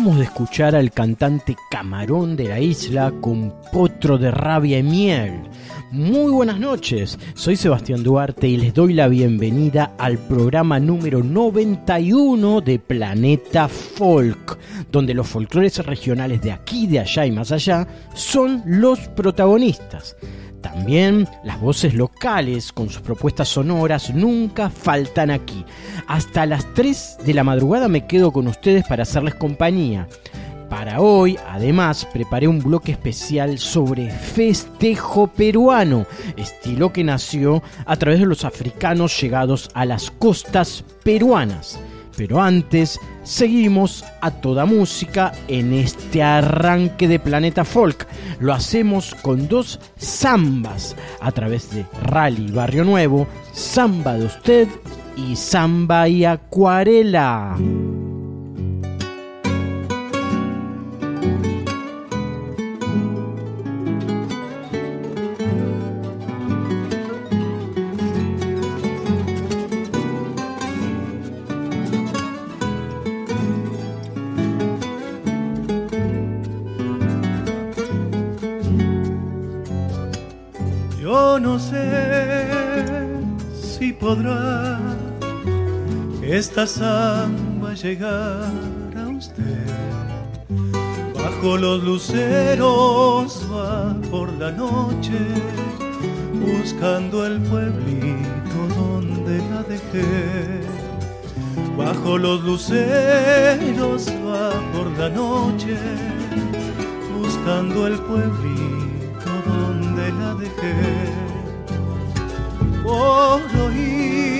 De escuchar al cantante Camarón de la Isla con Potro de Rabia y Miel. Muy buenas noches, soy Sebastián Duarte y les doy la bienvenida al programa número 91 de Planeta Folk, donde los folclores regionales de aquí, de allá y más allá son los protagonistas. También las voces locales con sus propuestas sonoras nunca faltan aquí. Hasta las 3 de la madrugada me quedo con ustedes para hacerles compañía. Para hoy, además, preparé un bloque especial sobre festejo peruano, estilo que nació a través de los africanos llegados a las costas peruanas. Pero antes, seguimos a toda música en este arranque de Planeta Folk. Lo hacemos con dos zambas a través de Rally Barrio Nuevo, Samba de Usted Samba y Acuarela. no sé si esta samba llegar a usted. Bajo los luceros va por la noche, buscando el pueblito donde la dejé. Bajo los luceros va por la noche, buscando el pueblito donde la dejé por oír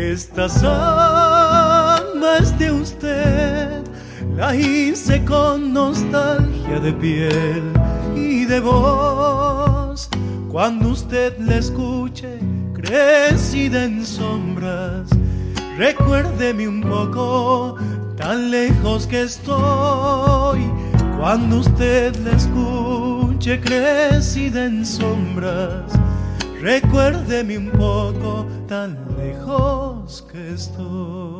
Esta samba es de usted, la hice con nostalgia de piel y de voz. Cuando usted la escuche, crecida en sombras, recuérdeme un poco, tan lejos que estoy. Cuando usted la escuche, crecida en sombras, recuérdeme un poco tan lejos que estoy.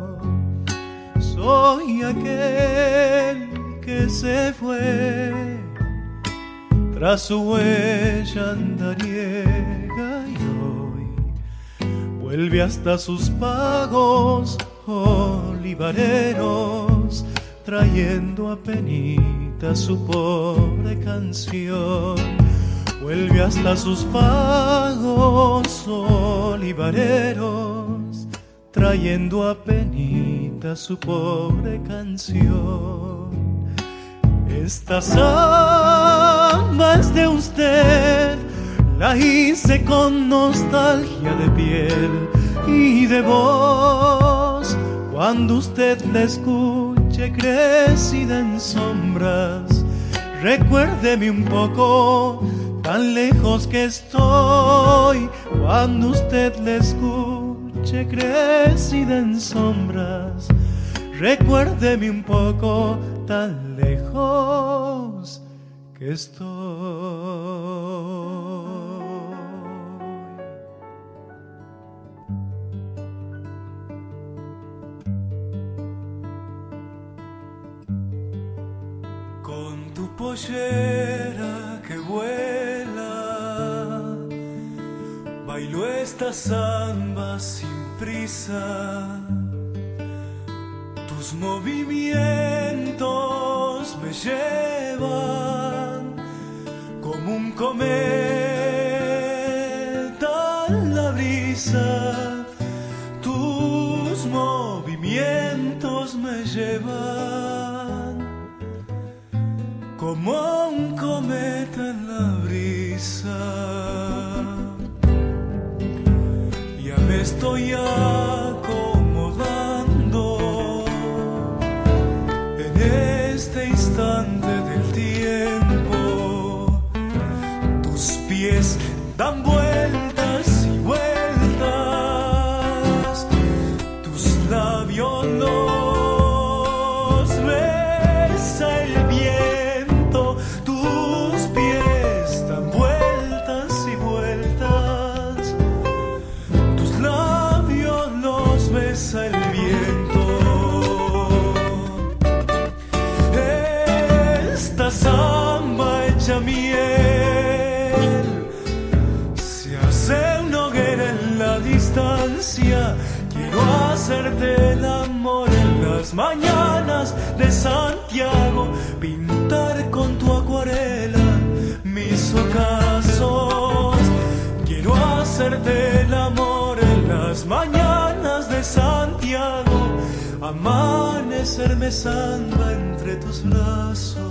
soy aquel que se fue. Tras su huella andariega y hoy vuelve hasta sus pagos olivareros trayendo a penita su pobre canción. Vuelve hasta sus pagos olivareros trayendo a penita su pobre canción. Esta samba es de usted, la hice con nostalgia de piel y de voz. Cuando usted la escuche crecida en sombras, recuérdeme un poco, tan lejos que estoy. Cuando usted la escuche noche crecida en sombras, recuérdeme un poco tan lejos que estoy. pollera esta samba sin prisa. Tus movimientos me llevan como un cometa en la brisa. Tus movimientos me llevan como Ya me fuerte el amor en las mañanas de Santiago, amanecer me salva entre tus brazos.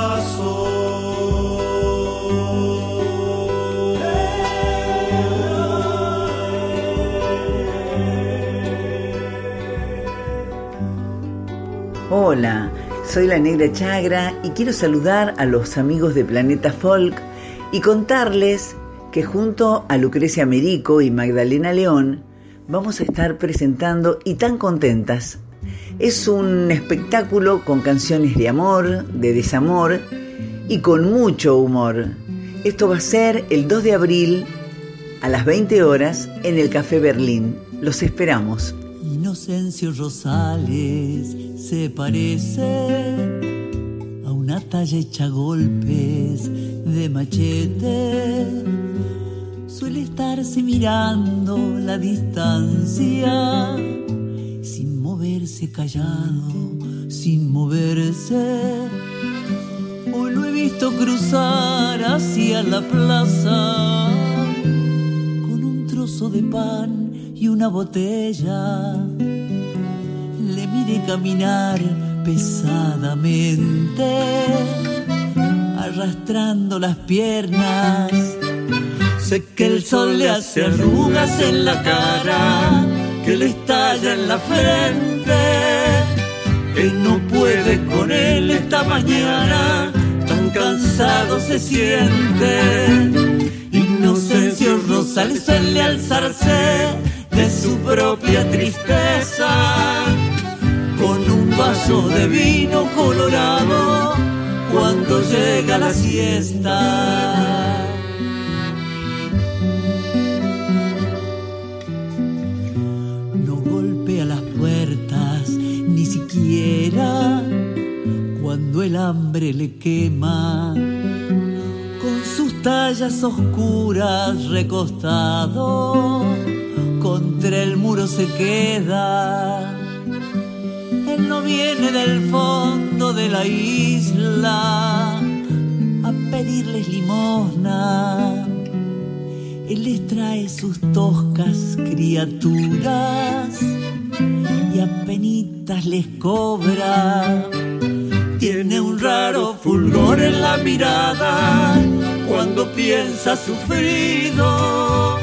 Soy la Negra Chagra y quiero saludar a los amigos de Planeta Folk y contarles que junto a Lucrecia Merico y Magdalena León vamos a estar presentando Y tan contentas. Es un espectáculo con canciones de amor, de desamor y con mucho humor. Esto va a ser el 2 de abril a las 20 horas en el Café Berlín. Los esperamos. Inocencio Rosales se parece a una talla hecha golpes de machete. suele estarse mirando la distancia, sin moverse callado, sin moverse. Hoy lo he visto cruzar hacia la plaza con un trozo de pan y una botella. Miré caminar pesadamente, arrastrando las piernas Sé que el sol le hace arrugas en la cara, que le estalla en la frente, que no puede con él esta mañana, tan cansado se siente. Inocencio Rosales suele alzarse de su propia tristeza, con un vaso de vino colorado cuando llega la siesta. cuando el hambre le quema. Con sus tallas oscuras recostado, contra el muro se queda. Él no viene del fondo de la isla a pedirles limosna. Él les trae sus toscas criaturas y apenitas les cobra. Tiene un raro fulgor en la mirada cuando piensa sufrido.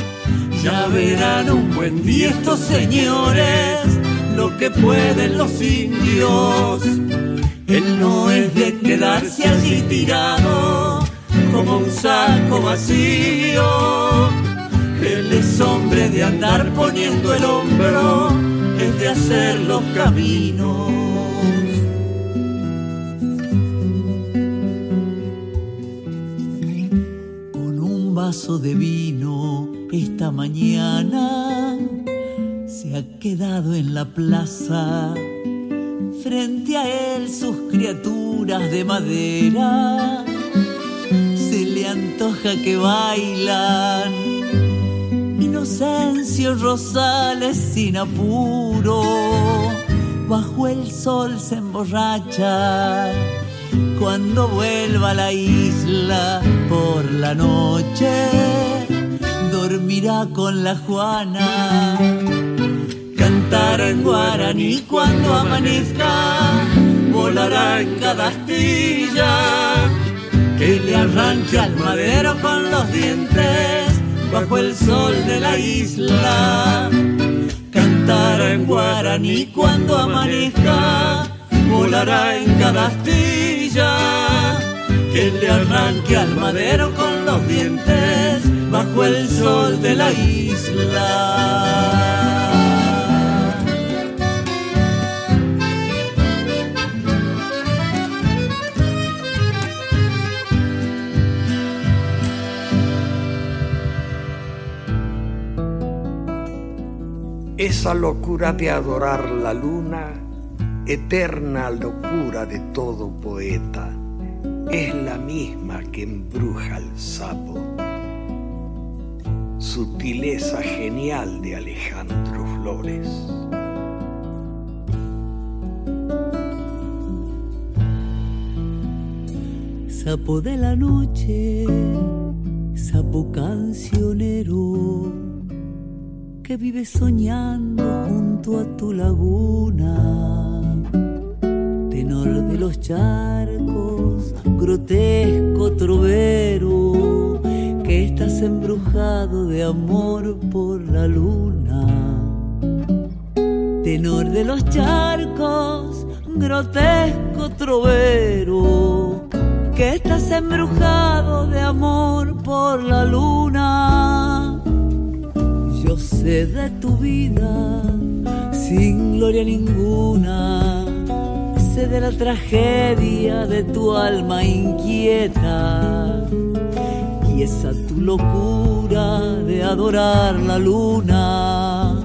Ya verán un buen día estos señores lo que pueden los indios. Él no es de quedarse allí tirado como un saco vacío. Él es hombre de andar poniendo el hombro es de hacer los caminos. Con un vaso de vino esta mañana se ha quedado en la plaza. Frente a él sus criaturas de madera se le antoja que bailan Inocencio Rosales sin apuro, bajo el sol se emborracha. Cuando vuelva a la isla por la noche, dormirá con la Juana. Cantará en guaraní cuando amanezca, volará en cada astilla, que le arranque al madero con los dientes bajo el sol de la isla. Cantará en guaraní cuando amanezca, volará en cada astilla. Que le arranque al madero con los dientes bajo el sol de la isla. Esa locura de adorar la luna, eterna locura de todo poeta, es la misma que embruja al sapo. Sutileza genial de Alejandro Flores. Sapo de la noche, sapo cancionero que vive soñando junto a tu laguna. Tenor de los charcos, grotesco trovero, que estás embrujado de amor por la luna. Tenor de los charcos, grotesco trovero, que estás embrujado de amor por la luna yo sé de tu vida sin gloria ninguna. Sé de la tragedia de tu alma inquieta. Y esa tu locura de adorar la luna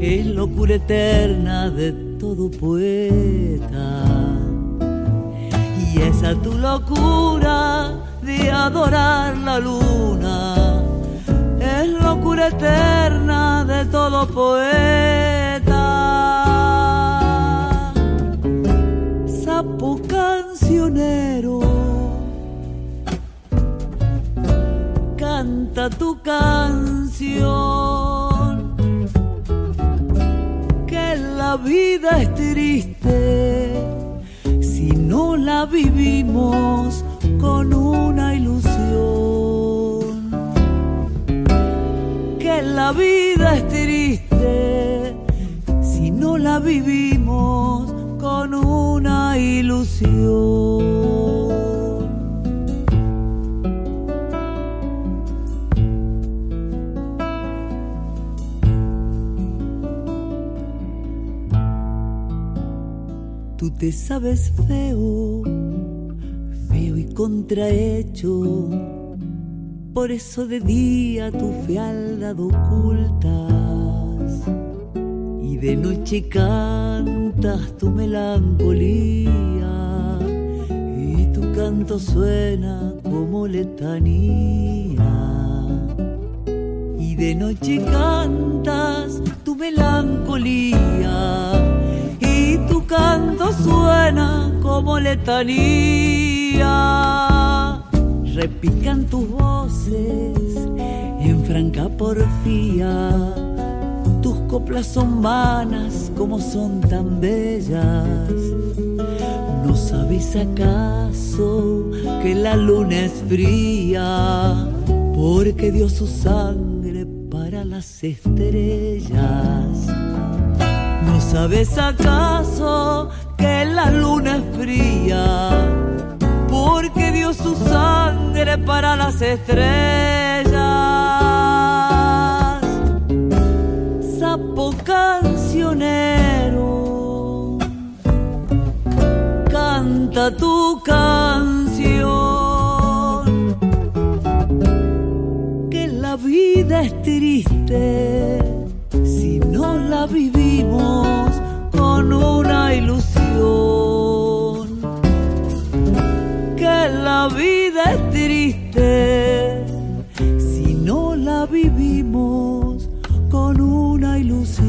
es locura eterna de todo poeta. Y esa tu locura de adorar la luna locura eterna de todo poeta. Sapo cancionero, canta tu canción, que la vida es triste si no la vivimos con una ilusión. La vida es triste si no la vivimos con una ilusión. Tú te sabes feo contrahecho. Por eso de día tu fealdad ocultas y de noche cantas tu melancolía y tu canto suena como letanía. Y de noche cantas tu melancolía y tu canto suena como letanía. Repican tus voces en franca porfía. Tus coplas son vanas como son tan bellas. ¿No sabes acaso que la luna es fría? Porque dio su sangre para las estrellas ¿No sabes acaso que la luna es fría? Porque dio su sangre para las estrellas. Sapo cancionero, canta tu canción. Que la vida es triste si no la vivimos con una ilusión. La vida es triste si no la vivimos con una ilusión.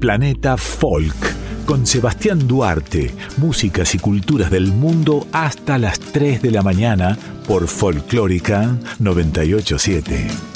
Planeta Folk con Sebastián Duarte, músicas y culturas del mundo hasta las 3 de la mañana por Folclórica 987.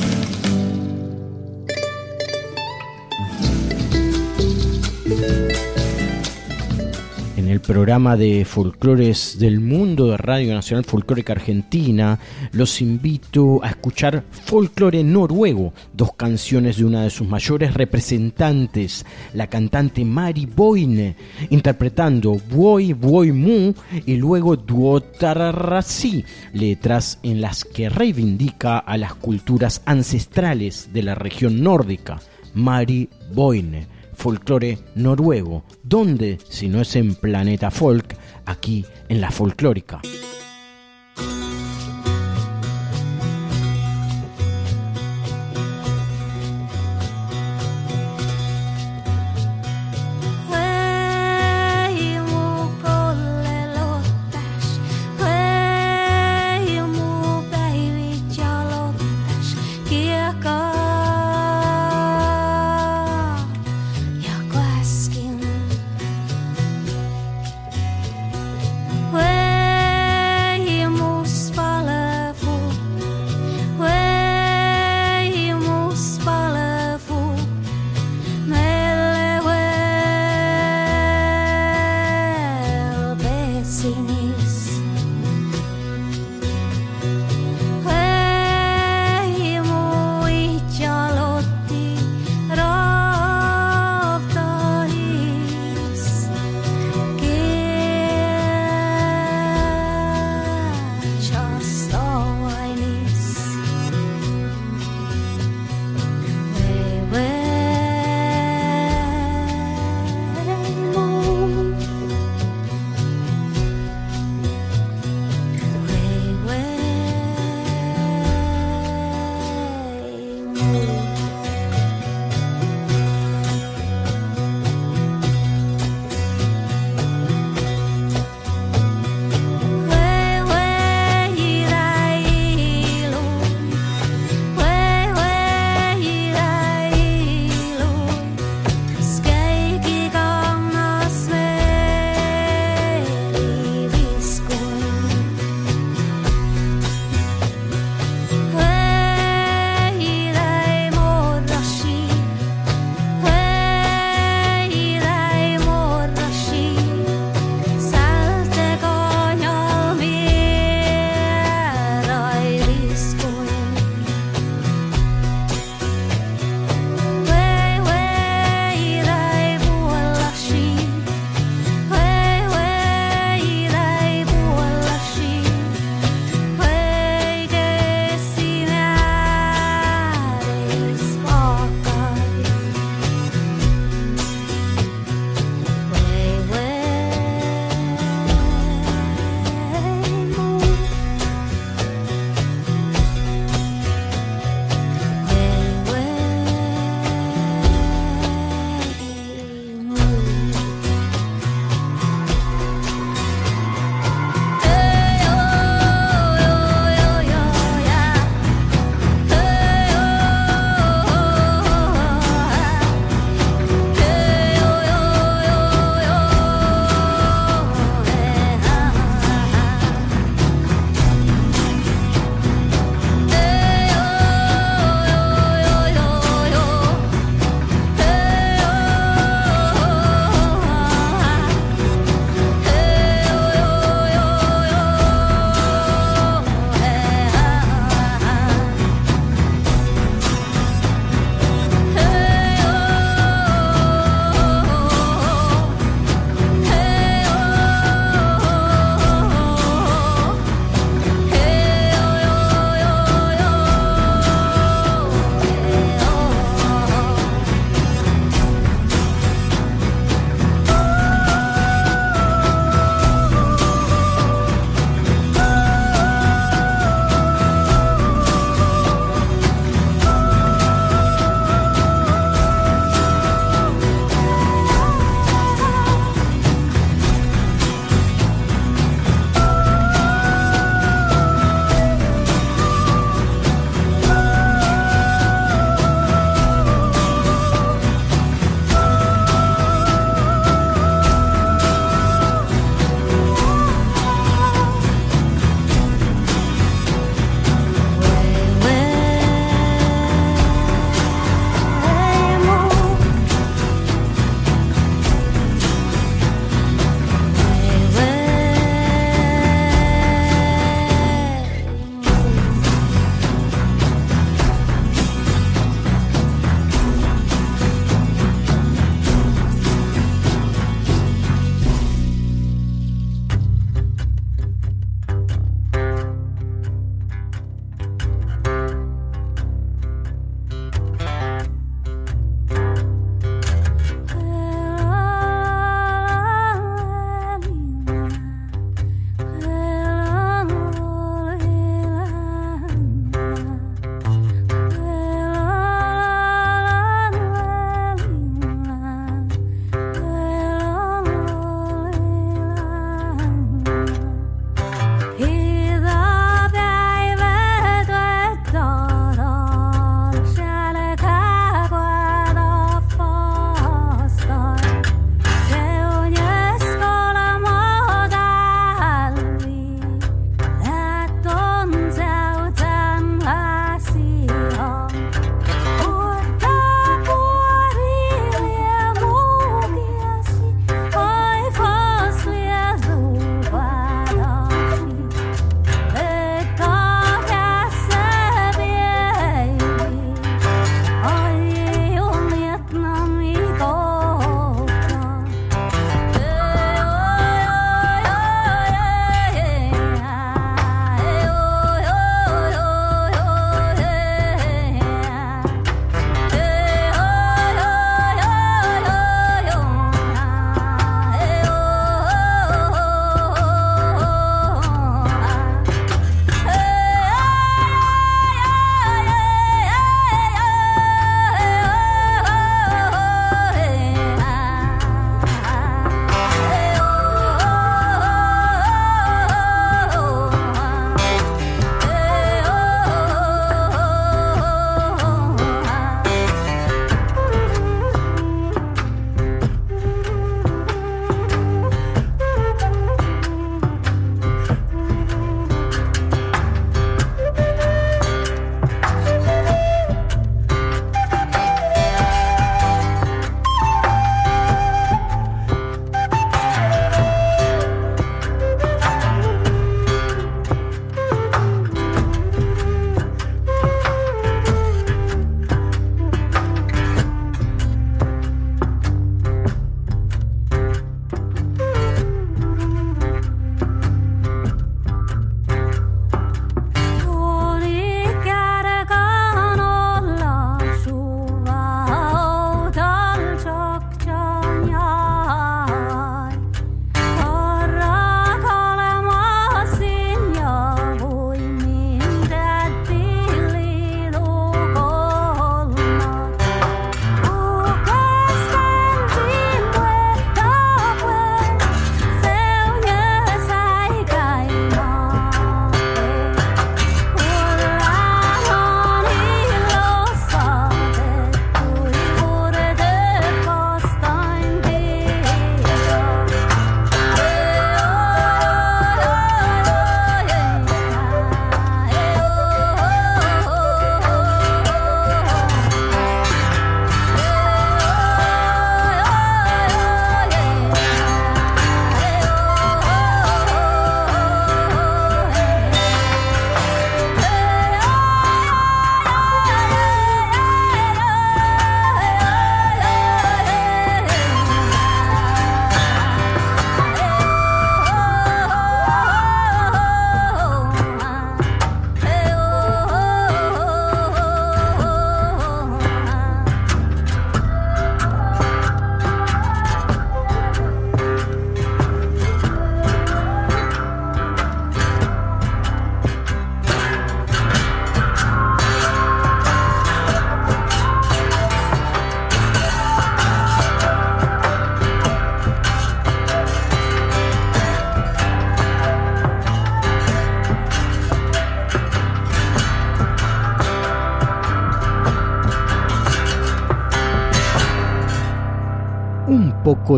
Programa de folclores del mundo de Radio Nacional Folclórica Argentina, los invito a escuchar folclore noruego, dos canciones de una de sus mayores representantes, la cantante Mari Boine, interpretando Boy Boy Mu y luego Duotarrasi, letras en las que reivindica a las culturas ancestrales de la región nórdica. Mari Boine folclore noruego. ¿Dónde, si no es en Planeta Folk, aquí en la folclórica?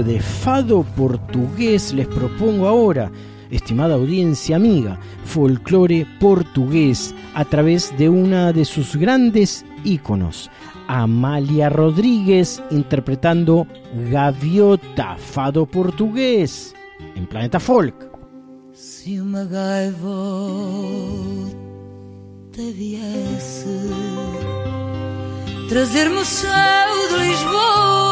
De fado portugués les propongo ahora, estimada audiencia amiga, folclore portugués a través de una de sus grandes íconos, Amalia Rodríguez interpretando Gaviota, fado portugués, en Planeta Folk. Si uma gaivota viesse trazer-me o de Lisboa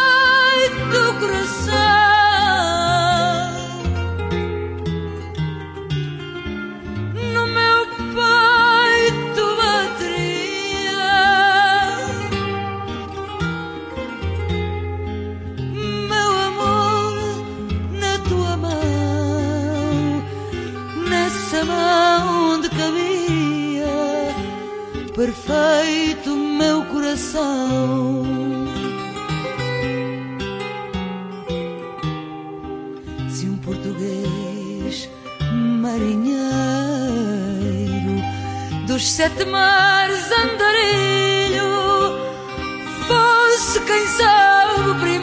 perfeito meu coração. Se um português marinheiro dos sete mares andarilho fosse quem sabe primeiro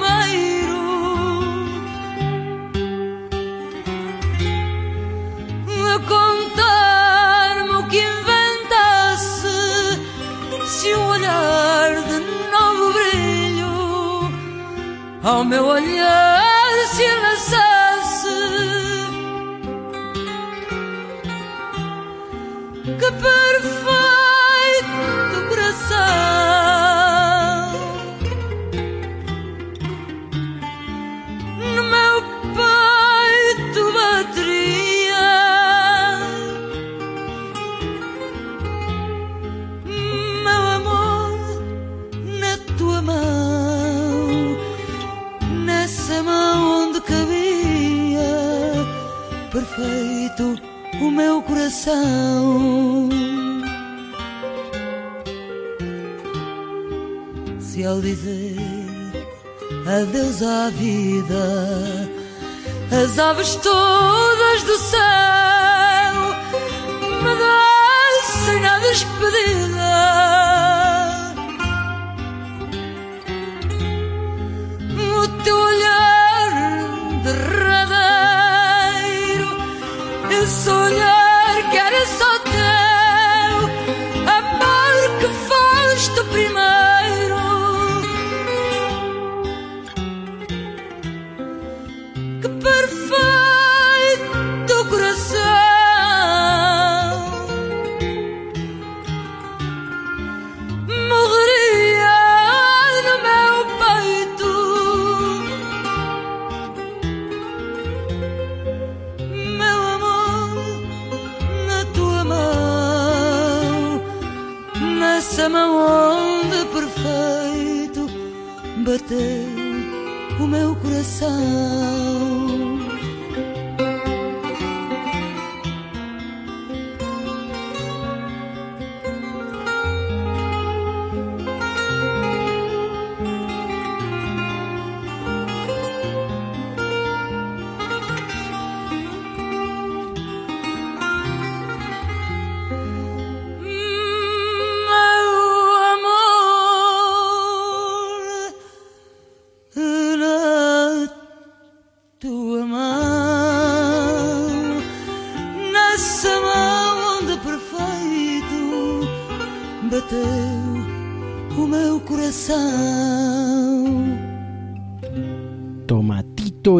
ao meu olhar coração. Se ao dizer adeus à vida as aves todas do céu me descem na despedida. O teu olhar derradeiro esse olhar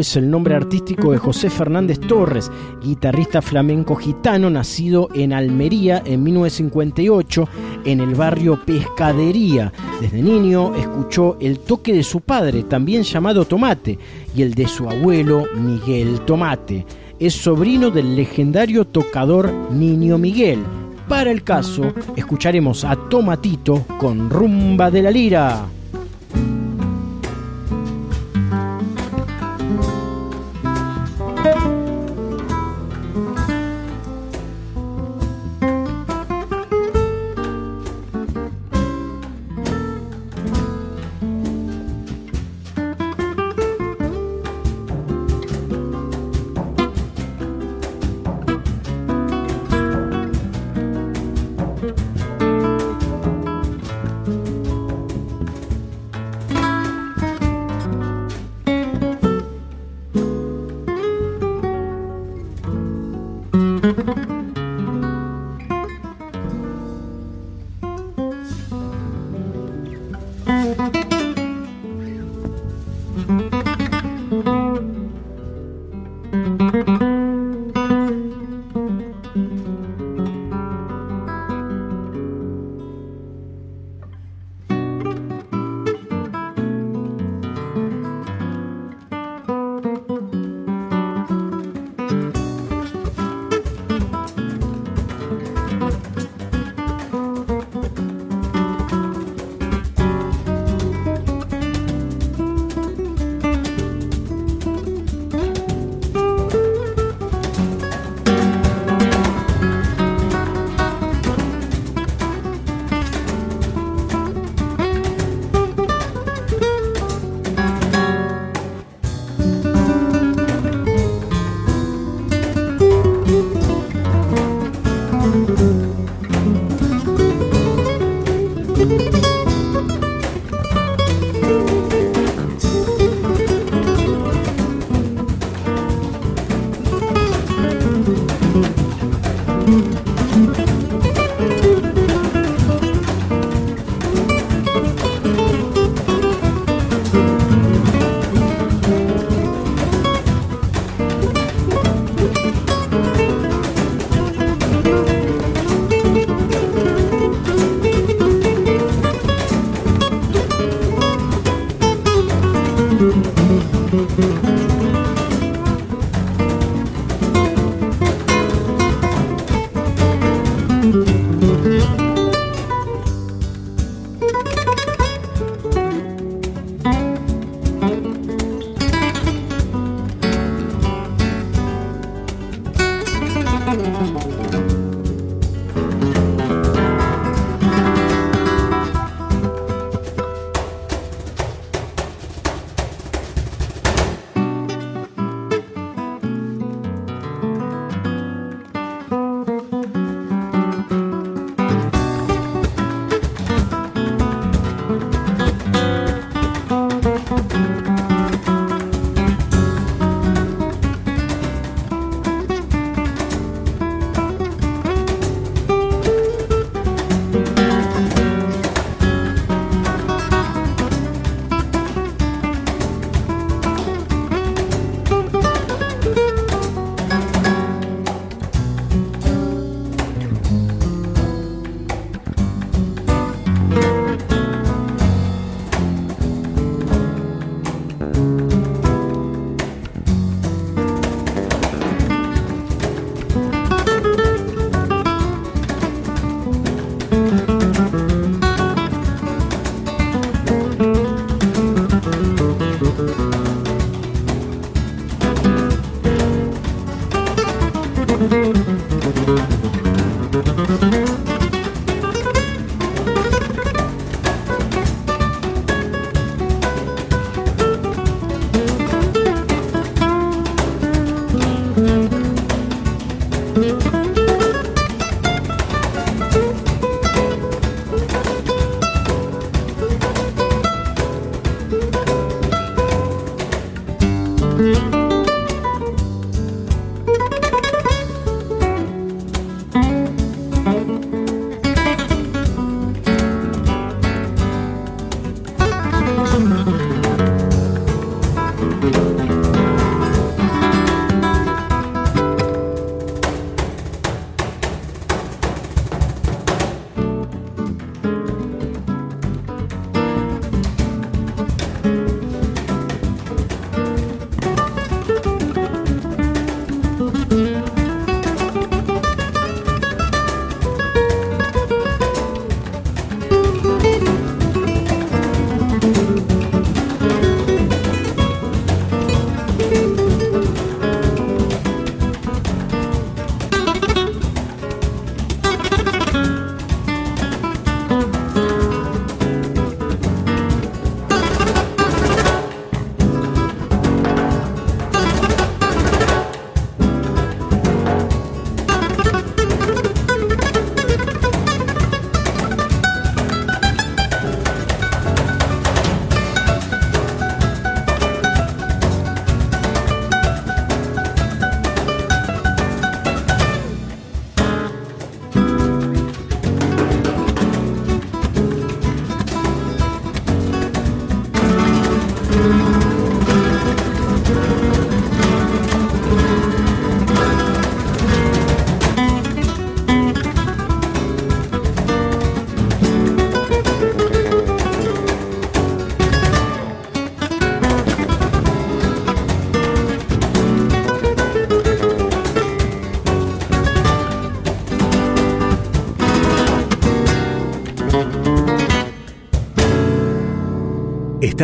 es el nombre artístico de José Fernández Torres, guitarrista flamenco gitano nacido en Almería en 1958 en el barrio Pescadería. Desde niño escuchó el toque de su padre, también llamado Tomate, y el de su abuelo Miguel Tomate. Es sobrino del legendario tocador Niño Miguel. Para el caso, escucharemos a Tomatito con Rumba de la Lira.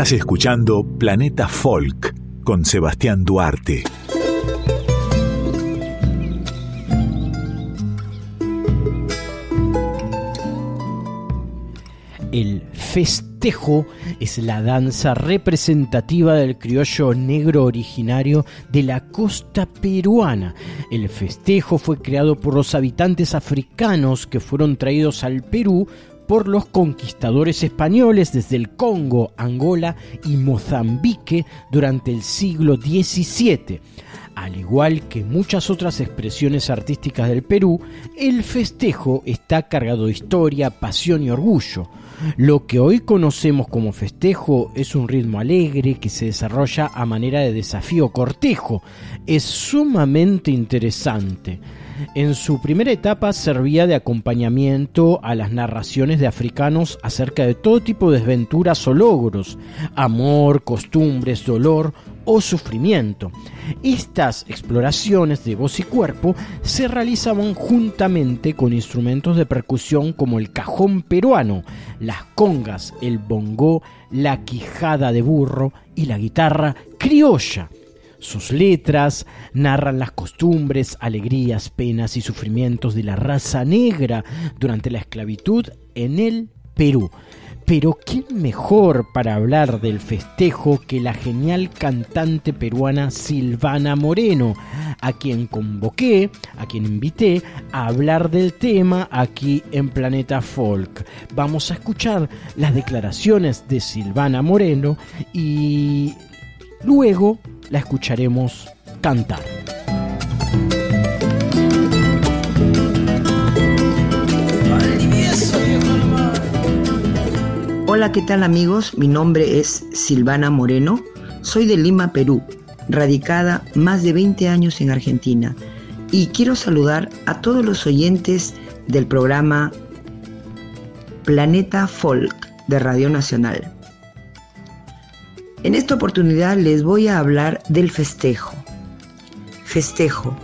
Estás escuchando Planeta Folk con Sebastián Duarte. El festejo es la danza representativa del criollo negro originario de la costa peruana. El festejo fue creado por los habitantes africanos que fueron traídos al Perú por los conquistadores españoles desde el Congo, Angola y Mozambique durante el siglo XVII. Al igual que muchas otras expresiones artísticas del Perú, el festejo está cargado de historia, pasión y orgullo. Lo que hoy conocemos como festejo es un ritmo alegre que se desarrolla a manera de desafío cortejo. Es sumamente interesante. En su primera etapa servía de acompañamiento a las narraciones de africanos acerca de todo tipo de desventuras o logros, amor, costumbres, dolor o sufrimiento. Estas exploraciones de voz y cuerpo se realizaban juntamente con instrumentos de percusión como el cajón peruano, las congas, el bongó, la quijada de burro y la guitarra criolla. Sus letras narran las costumbres, alegrías, penas y sufrimientos de la raza negra durante la esclavitud en el Perú. Pero ¿quién mejor para hablar del festejo que la genial cantante peruana Silvana Moreno, a quien convoqué, a quien invité a hablar del tema aquí en Planeta Folk? Vamos a escuchar las declaraciones de Silvana Moreno y luego la escucharemos cantar. Hola, ¿qué tal amigos? Mi nombre es Silvana Moreno, soy de Lima, Perú, radicada más de 20 años en Argentina y quiero saludar a todos los oyentes del programa Planeta Folk de Radio Nacional. En esta oportunidad les voy a hablar del festejo. Festejo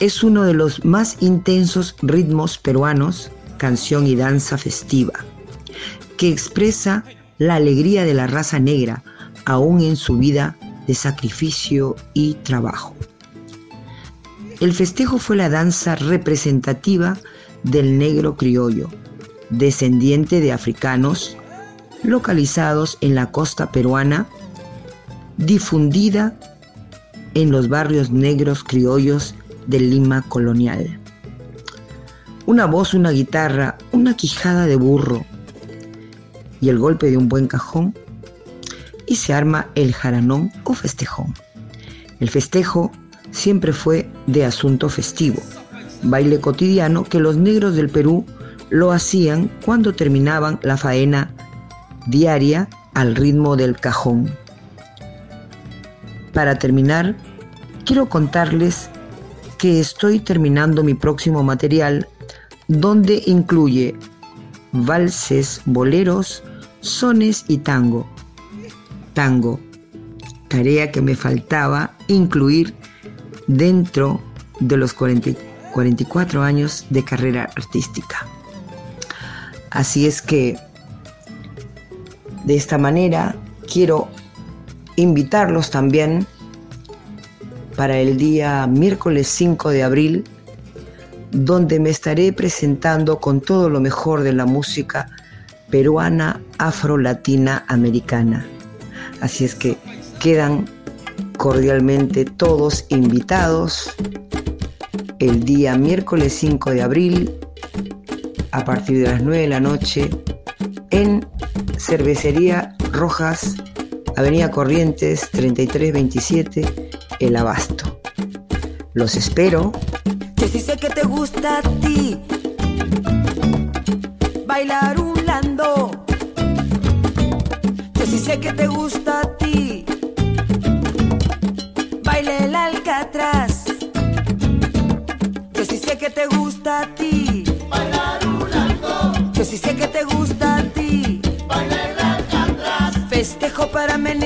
es uno de los más intensos ritmos peruanos, canción y danza festiva que expresa la alegría de la raza negra, aún en su vida de sacrificio y trabajo. El festejo fue la danza representativa del negro criollo, descendiente de africanos localizados en la costa peruana, difundida en los barrios negros criollos de Lima colonial. Una voz, una guitarra, una quijada de burro, y el golpe de un buen cajón y se arma el jaranón o festejón. El festejo siempre fue de asunto festivo, baile cotidiano que los negros del Perú lo hacían cuando terminaban la faena diaria al ritmo del cajón. Para terminar, quiero contarles que estoy terminando mi próximo material donde incluye valses, boleros, sones y tango. Tango, tarea que me faltaba incluir dentro de los 44 años de carrera artística. Así es que de esta manera quiero invitarlos también para el día miércoles 5 de abril, donde me estaré presentando con todo lo mejor de la música peruana, afro-latina, americana. Así es que quedan cordialmente todos invitados el día miércoles 5 de abril a partir de las 9 de la noche en Cervecería Rojas, Avenida Corrientes 3327, El Abasto. Los espero. Que si sé que te gusta a ti bailar yo sí sé que te gusta a ti. Baile el alcatraz. Yo sí sé que te gusta a ti. Bailar un Yo sí sé que te gusta Festejo para menear.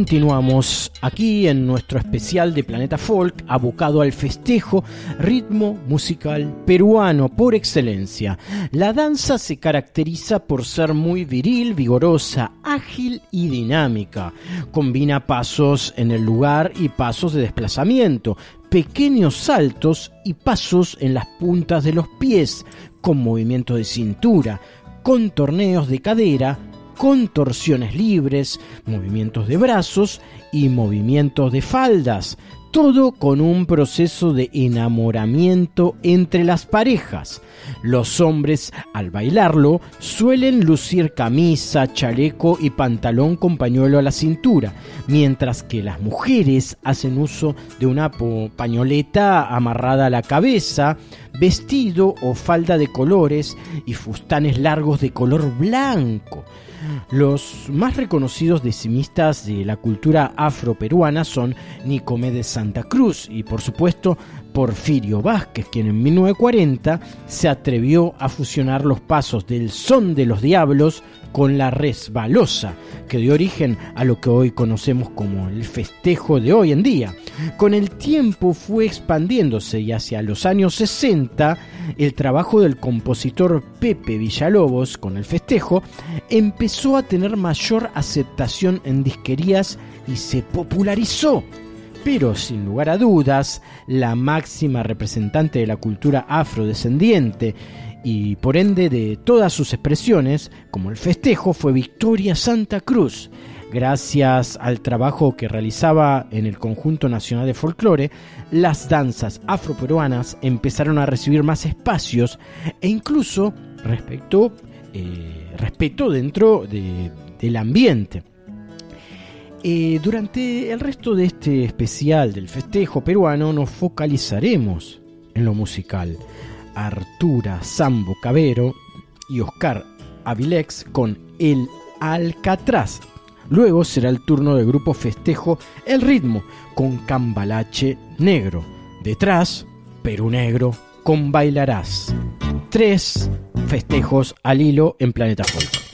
Continuamos aquí en nuestro especial de Planeta Folk, abocado al festejo, ritmo musical peruano por excelencia. La danza se caracteriza por ser muy viril, vigorosa, ágil y dinámica. Combina pasos en el lugar y pasos de desplazamiento, pequeños saltos y pasos en las puntas de los pies, con movimientos de cintura, con torneos de cadera, contorsiones libres, movimientos de brazos y movimientos de faldas, todo con un proceso de enamoramiento entre las parejas. Los hombres al bailarlo suelen lucir camisa, chaleco y pantalón con pañuelo a la cintura, mientras que las mujeres hacen uso de una pañoleta amarrada a la cabeza, vestido o falda de colores y fustanes largos de color blanco. Los más reconocidos decimistas de la cultura afroperuana son Nicomé de Santa Cruz y por supuesto Porfirio Vázquez, quien en 1940 se atrevió a fusionar los pasos del son de los diablos con la resbalosa, que dio origen a lo que hoy conocemos como el festejo de hoy en día. Con el tiempo fue expandiéndose y hacia los años 60 el trabajo del compositor Pepe Villalobos con el festejo empezó a tener mayor aceptación en disquerías y se popularizó. Pero sin lugar a dudas, la máxima representante de la cultura afrodescendiente y por ende de todas sus expresiones, como el festejo, fue Victoria Santa Cruz. Gracias al trabajo que realizaba en el Conjunto Nacional de Folclore, las danzas afroperuanas empezaron a recibir más espacios e incluso respecto, eh, respeto dentro de- del ambiente. Eh, durante el resto de este especial del festejo peruano nos focalizaremos en lo musical. Artura Sambo Cabero y Oscar Avilex con El Alcatraz. Luego será el turno del grupo Festejo El Ritmo con Cambalache Negro. Detrás, Perú Negro con Bailarás. Tres festejos al hilo en Planeta Folk.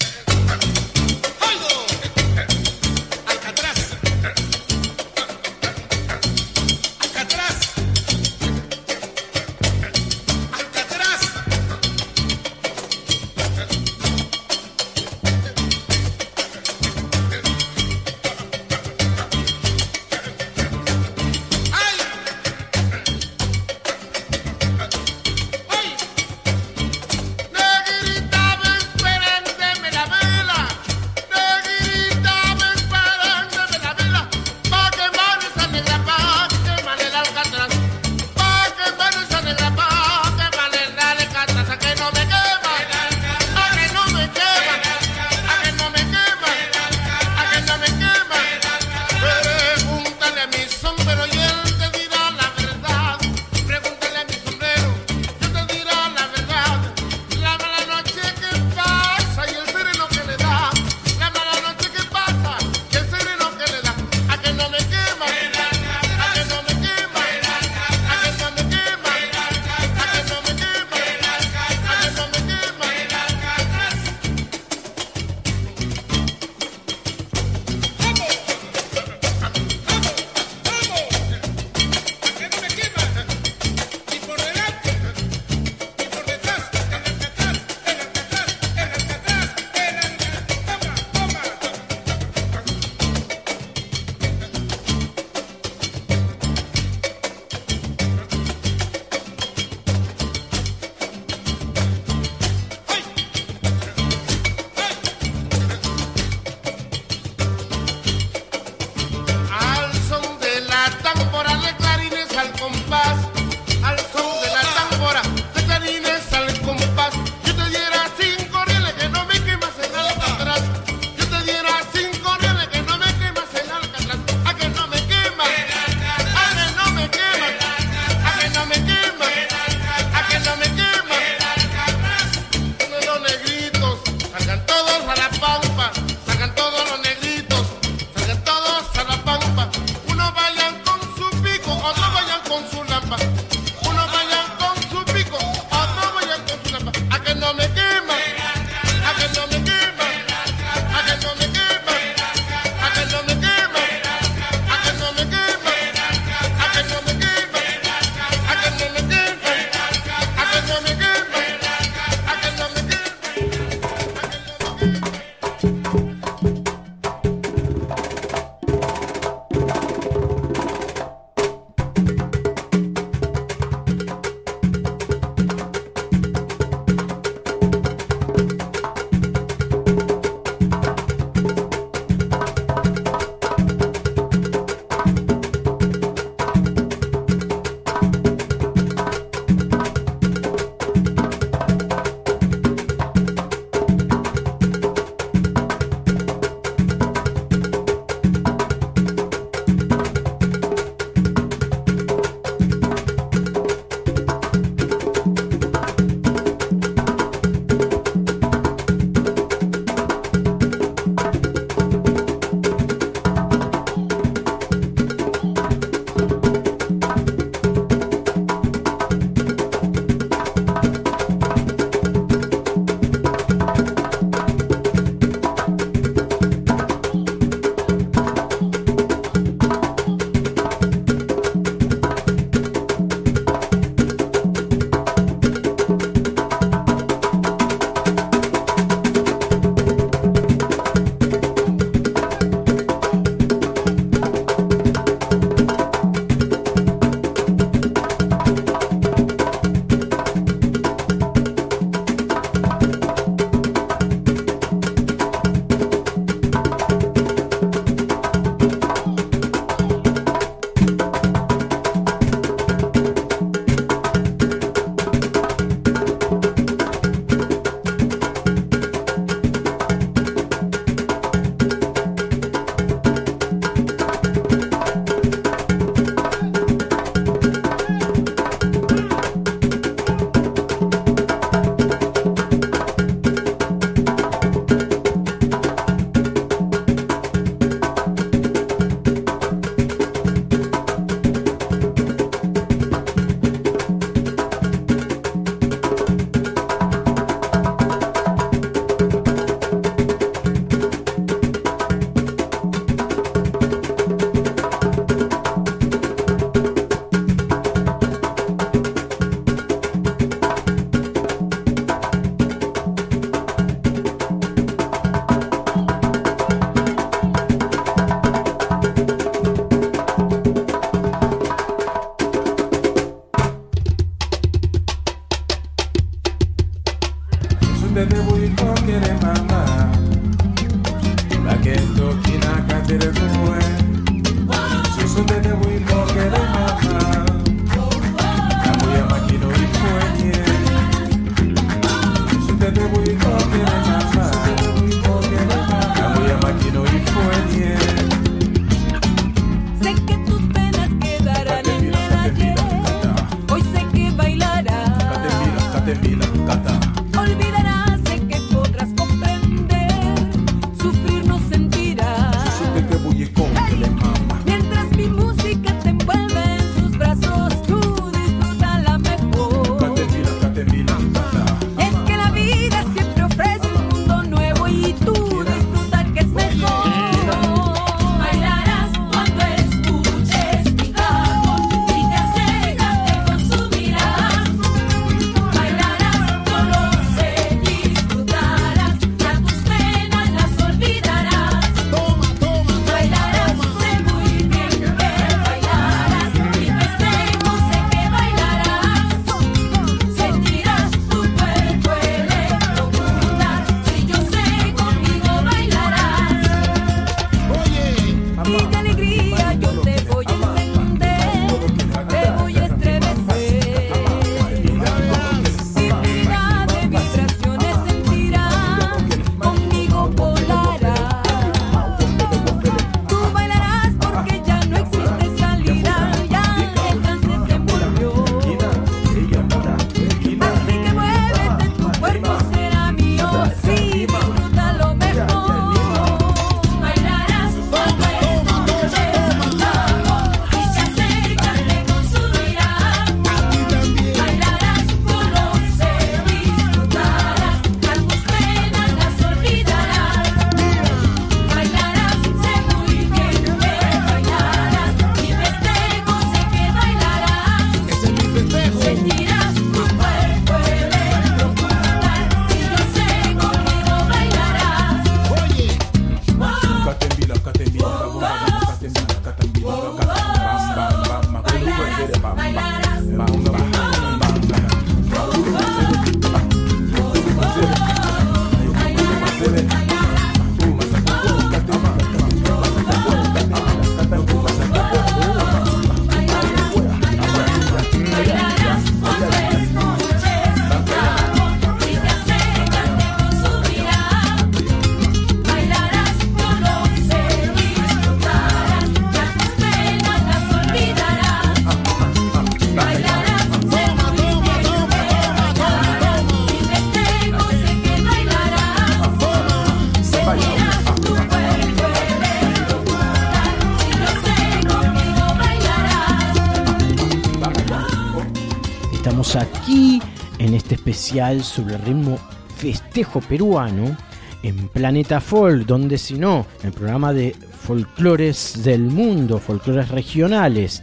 sobre el ritmo festejo peruano en Planeta Folk, donde si no, el programa de folclores del mundo, folclores regionales.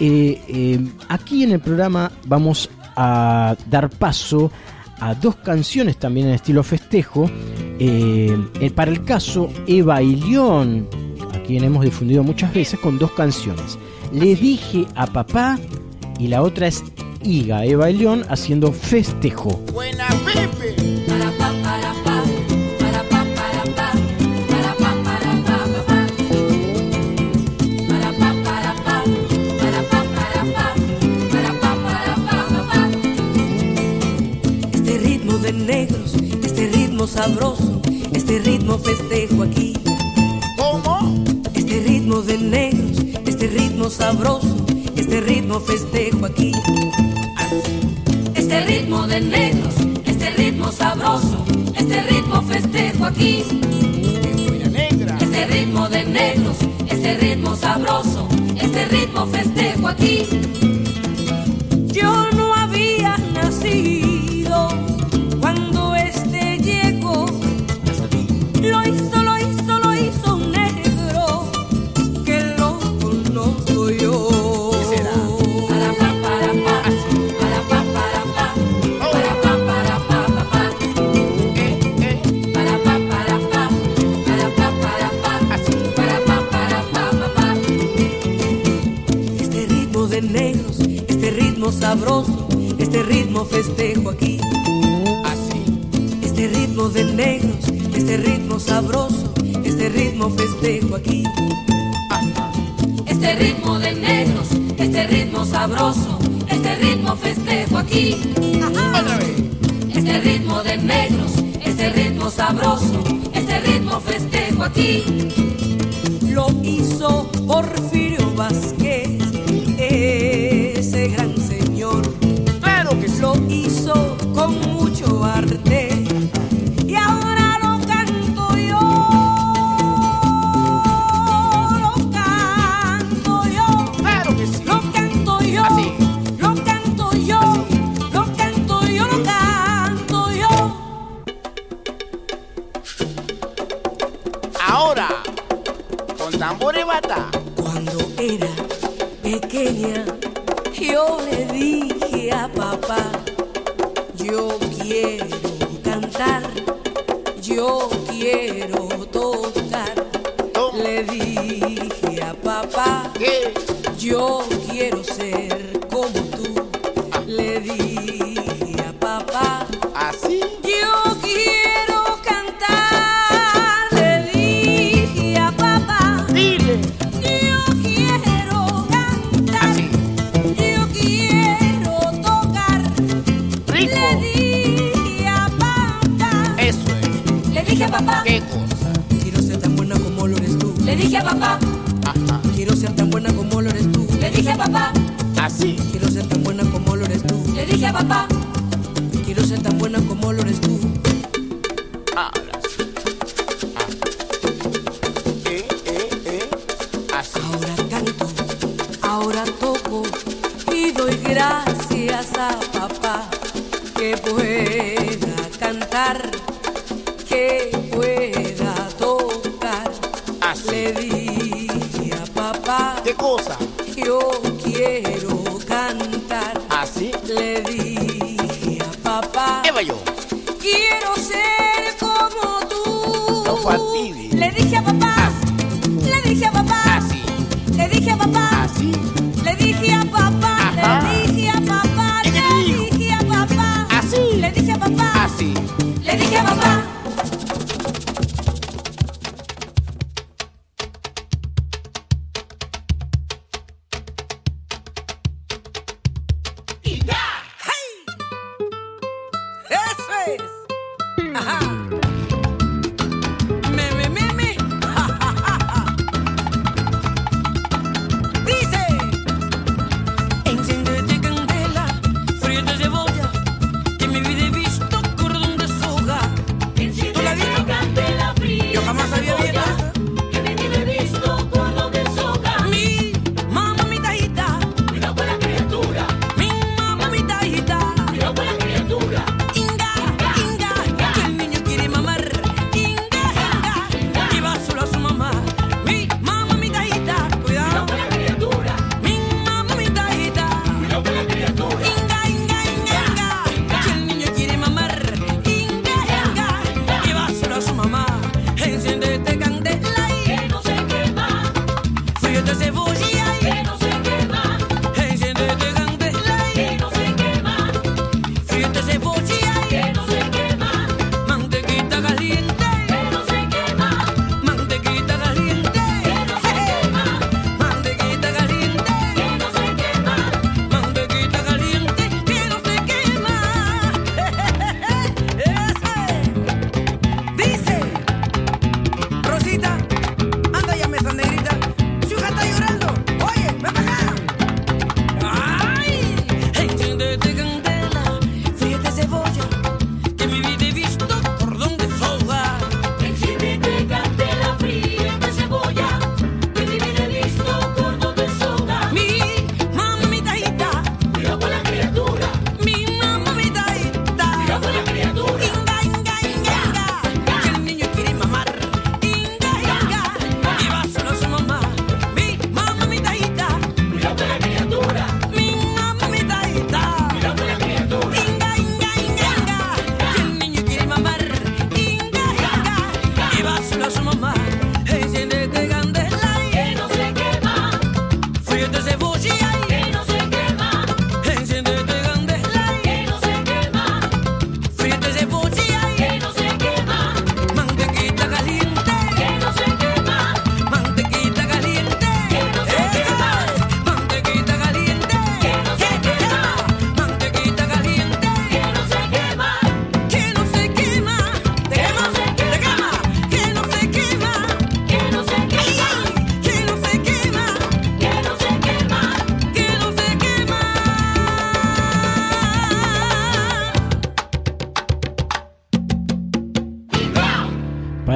Eh, eh, aquí en el programa vamos a dar paso a dos canciones también en estilo festejo. Eh, para el caso Eva y León, a quien hemos difundido muchas veces con dos canciones. Le dije a papá y la otra es y Gaeva haciendo Festejo. Buena Pepe. ritmo sabroso, este ritmo festejo aquí. Este ritmo de negros, este ritmo sabroso, este ritmo festejo aquí. Lo hizo Porfirio Vázquez.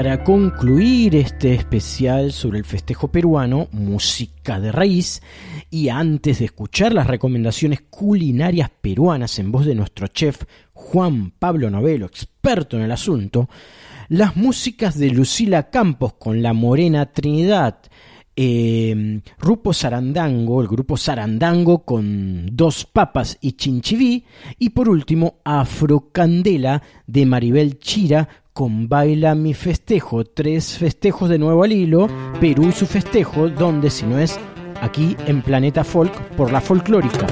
para concluir este especial sobre el festejo peruano, música de raíz, y antes de escuchar las recomendaciones culinarias peruanas en voz de nuestro chef Juan Pablo Novelo, experto en el asunto, las músicas de Lucila Campos con La Morena Trinidad, em, Rupo Sarandango, el grupo Sarandango con Dos Papas y Chinchiví, y por último Afrocandela de Maribel Chira con Baila mi festejo, tres festejos de nuevo al hilo, Perú y su festejo, donde si no es aquí en Planeta Folk por la folclórica.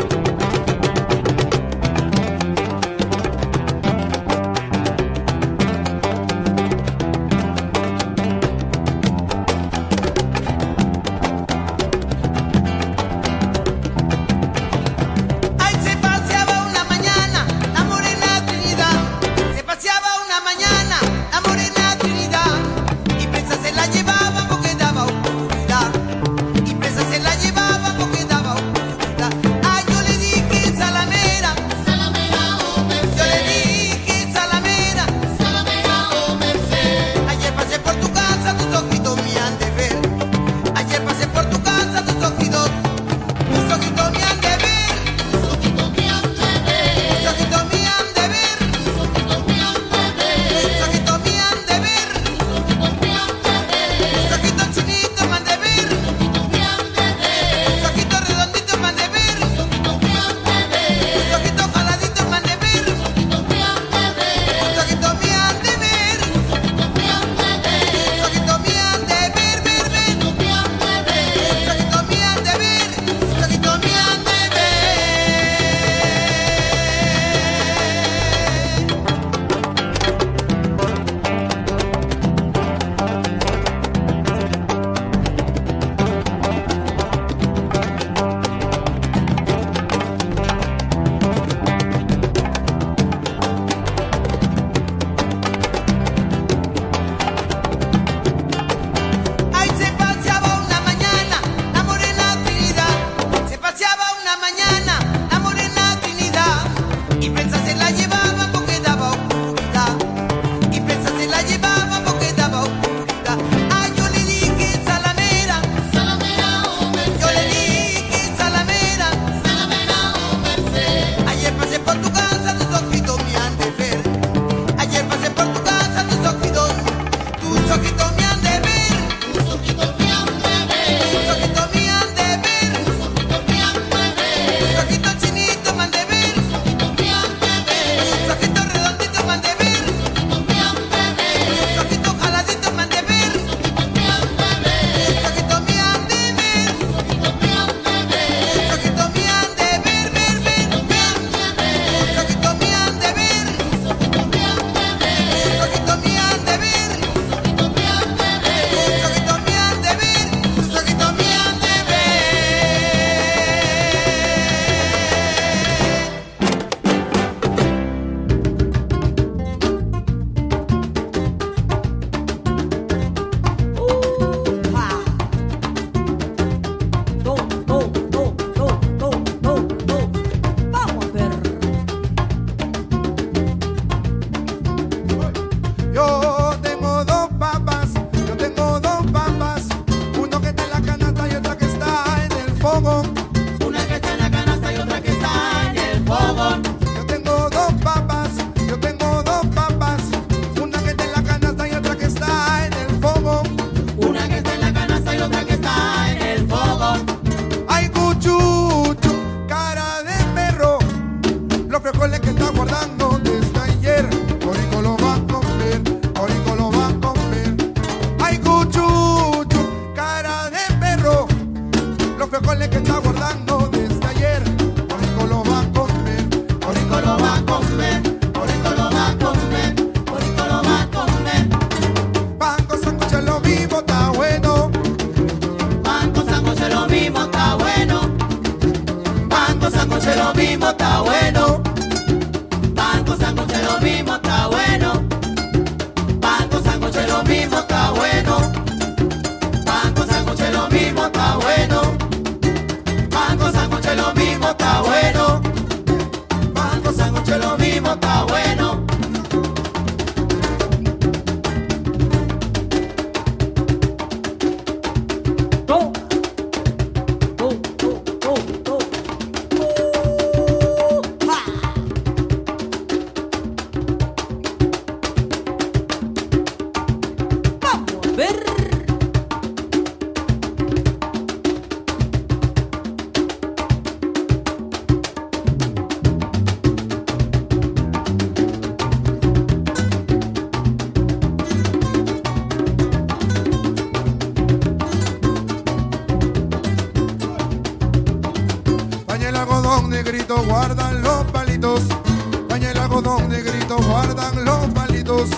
algodón negrito guardan los palitos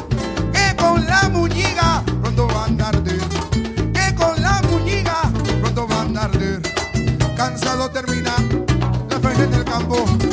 que con la muñiga pronto van a arder, que con la muñiga pronto van a arder. Cansado termina la feria del campo.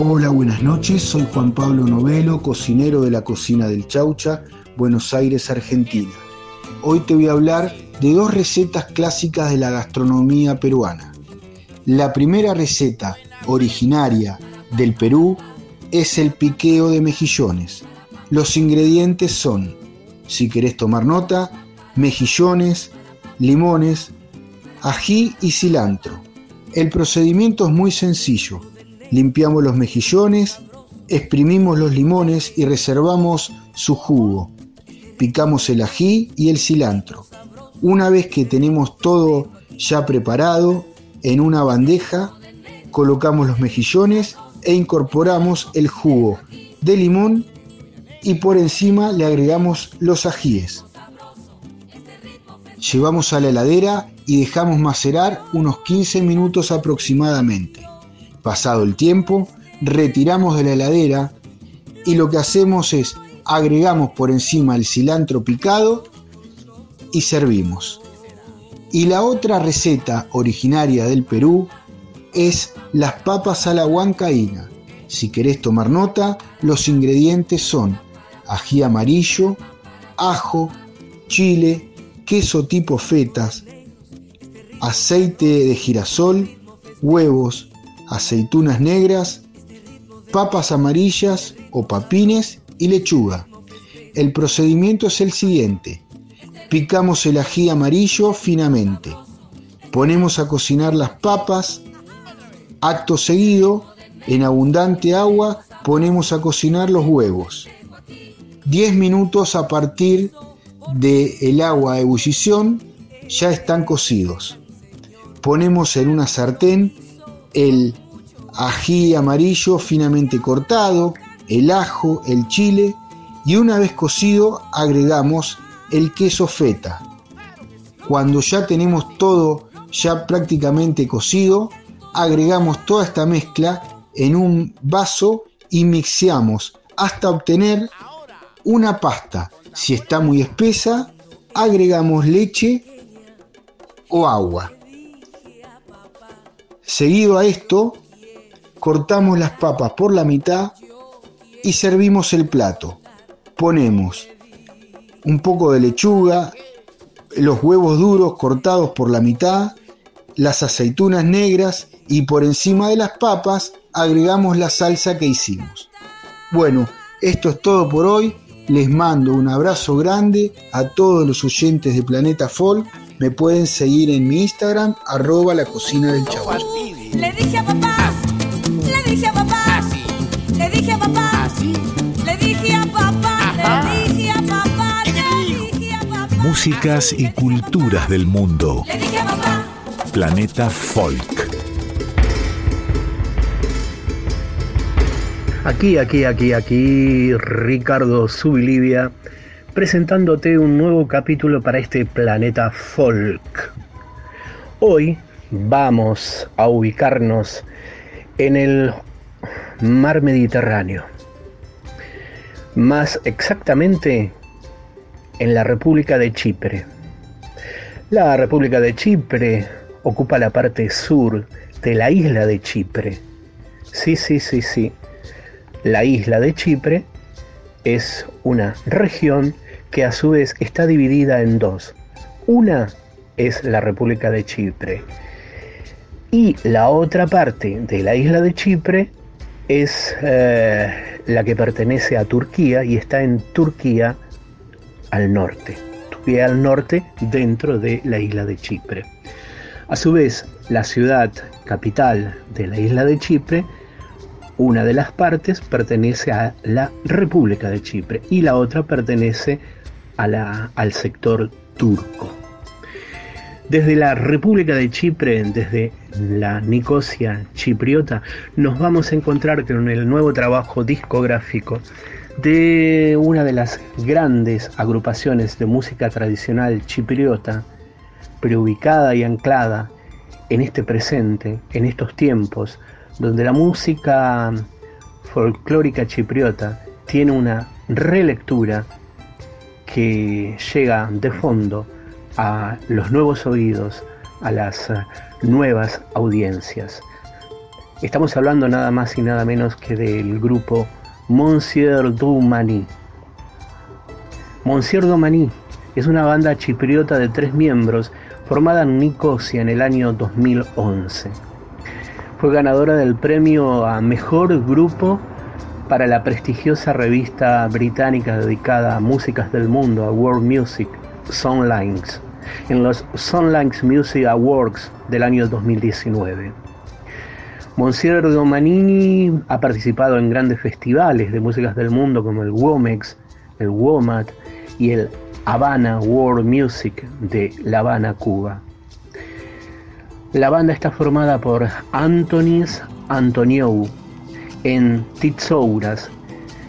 Hola, buenas noches. Soy Juan Pablo Novelo, cocinero de la cocina del Chaucha, Buenos Aires, Argentina. Hoy te voy a hablar de dos recetas clásicas de la gastronomía peruana. La primera receta originaria del Perú es el piqueo de mejillones. Los ingredientes son, si querés tomar nota, mejillones, limones, ají y cilantro. El procedimiento es muy sencillo. Limpiamos los mejillones, exprimimos los limones y reservamos su jugo. Picamos el ají y el cilantro. Una vez que tenemos todo ya preparado, en una bandeja colocamos los mejillones e incorporamos el jugo de limón y por encima le agregamos los ajíes. Llevamos a la heladera y dejamos macerar unos 15 minutos aproximadamente. Pasado el tiempo, retiramos de la heladera y lo que hacemos es agregamos por encima el cilantro picado y servimos. Y la otra receta originaria del Perú es las papas a la huancaína. Si querés tomar nota, los ingredientes son ají amarillo, ajo, chile, queso tipo fetas, aceite de girasol, huevos, aceitunas negras, papas amarillas o papines y lechuga. El procedimiento es el siguiente. Picamos el ají amarillo finamente. Ponemos a cocinar las papas. Acto seguido, en abundante agua, ponemos a cocinar los huevos. 10 minutos a partir del el agua de ebullición ya están cocidos. Ponemos en una sartén el ají amarillo finamente cortado, el ajo, el chile y una vez cocido agregamos el queso feta. Cuando ya tenemos todo ya prácticamente cocido, agregamos toda esta mezcla en un vaso y mixeamos hasta obtener una pasta. Si está muy espesa, agregamos leche o agua. Seguido a esto, cortamos las papas por la mitad y servimos el plato. Ponemos un poco de lechuga, los huevos duros cortados por la mitad, las aceitunas negras y por encima de las papas agregamos la salsa que hicimos. Bueno, esto es todo por hoy. Les mando un abrazo grande a todos los oyentes de Planeta Folk. Me pueden seguir en mi Instagram, arroba la cocina del chavo. Le dije a papá, le dije a papá, le dije a papá, le dije a papá, le dije a papá, le dije a papá, Músicas y culturas del mundo. le dije a papá. Planeta Folk. Aquí, aquí, aquí, aquí, Ricardo Subilivia, presentándote un nuevo capítulo para este planeta folk. Hoy vamos a ubicarnos en el mar Mediterráneo, más exactamente en la República de Chipre. La República de Chipre ocupa la parte sur de la isla de Chipre. Sí, sí, sí, sí. La isla de Chipre es una región que a su vez está dividida en dos. Una es la República de Chipre y la otra parte de la isla de Chipre es eh, la que pertenece a Turquía y está en Turquía al norte. Turquía al norte dentro de la isla de Chipre. A su vez, la ciudad capital de la isla de Chipre una de las partes pertenece a la República de Chipre y la otra pertenece a la- al sector turco. Desde la República de Chipre, desde la Nicosia chipriota, nos vamos a encontrar con el nuevo trabajo discográfico de una de las grandes agrupaciones de música tradicional chipriota, pero ubicada y anclada en este presente, en estos tiempos, donde la música folclórica chipriota tiene una relectura que llega de fondo a los nuevos oídos, a las eh, nuevas audiencias. Estamos hablando nada más y nada menos que del grupo Monsieur Doumani. Monsieur Doumani es una banda chipriota de tres miembros formada en Nicosia en el año 2011. Fue ganadora del premio a Mejor Grupo para la prestigiosa revista británica dedicada a músicas del mundo, a World Music, Songlines, en los Songlines Music Awards del año 2019. Monsieur Domanini ha participado en grandes festivales de músicas del mundo como el WOMEX, el WOMAT y el Habana World Music de La Habana, Cuba. La banda está formada por Antonis Antoniou en titsouras.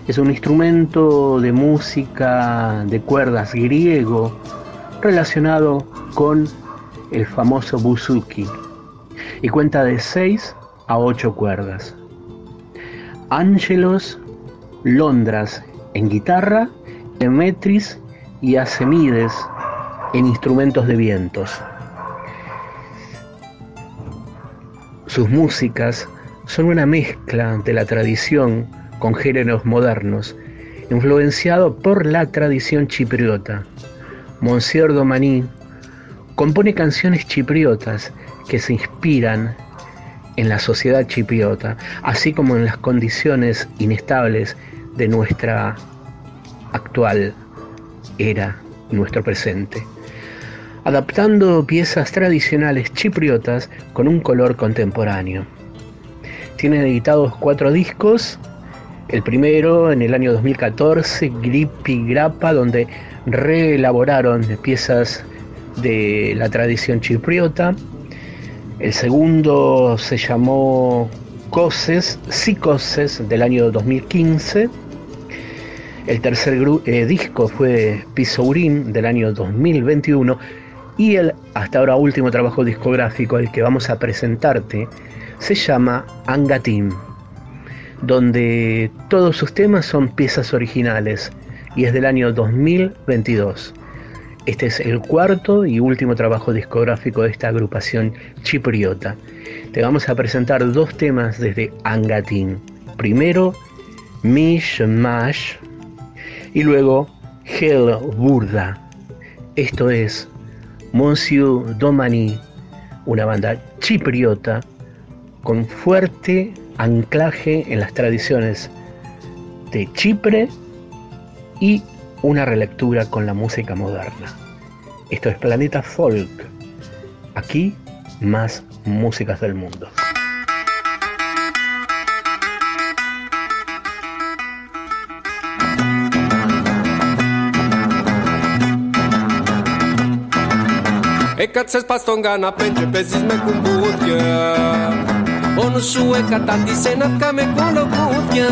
Es un instrumento de música de cuerdas griego relacionado con el famoso buzuki y cuenta de 6 a 8 cuerdas. Ángelos Londras en guitarra, Emetris y Asemides en instrumentos de vientos. Sus músicas son una mezcla de la tradición con géneros modernos, influenciado por la tradición chipriota. Monsieur Domaní compone canciones chipriotas que se inspiran en la sociedad chipriota, así como en las condiciones inestables de nuestra actual era nuestro presente, adaptando piezas tradicionales chipriotas con un color contemporáneo. Tienen editados cuatro discos, el primero en el año 2014, Grippy Grappa, donde reelaboraron piezas de la tradición chipriota. El segundo se llamó Coses, Psicoses, del año 2015. El tercer eh, disco fue Pisourim del año 2021 y el hasta ahora último trabajo discográfico, el que vamos a presentarte, se llama Angatim, donde todos sus temas son piezas originales y es del año 2022. Este es el cuarto y último trabajo discográfico de esta agrupación chipriota. Te vamos a presentar dos temas desde Angatim. Primero, Mish Mash y luego Hell Burda. Esto es Monsieur Domani, una banda chipriota con fuerte anclaje en las tradiciones de Chipre y una relectura con la música moderna. Esto es Planeta Folk. Aquí más músicas del mundo. Έκατσες πας στον καναπέ και με κουμπούδια Μόνο σου εκατάντησε να βγάμε κολοκούδια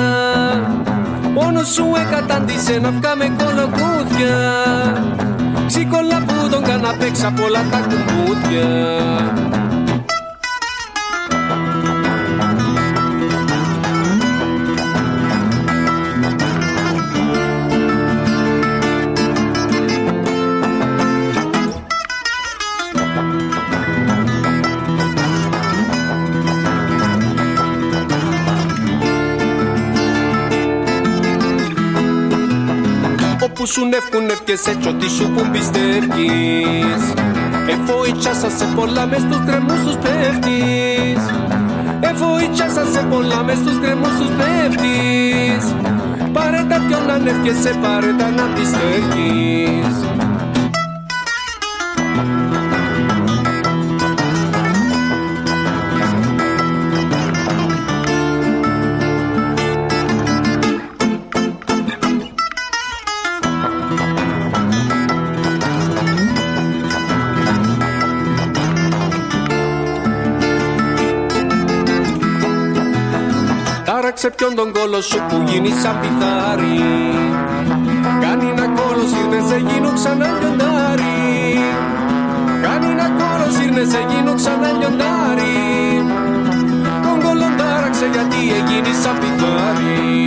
Μόνο σου εκατάντησε να βγάμε κολοκούδια Ξύκολα που τον καναπέ ξαπ' όλα τα κουμπούδια σου νεύκουν εύκεσαι κι ό,τι σου που πιστεύεις Εφώ η τσάσα σε πολλά μες στους τρεμους τους πέφτεις Εφώ η τσάσα σε πολλά μες στους τρεμους τους πέφτεις Πάρε τα πιο να νεύκεσαι, πάρε τα να πιστεύεις σε ποιον τον κόλο σου που γίνει σαν πιθάρι. Κάνει να κόλο ήρθε σε γίνω ξανά λιοντάρι. Κάνει να κόλο ήρθε σε γίνω ξανά λιοντάρι. Τον κόλο τάραξε γιατί έγινε σαν πιθάρι.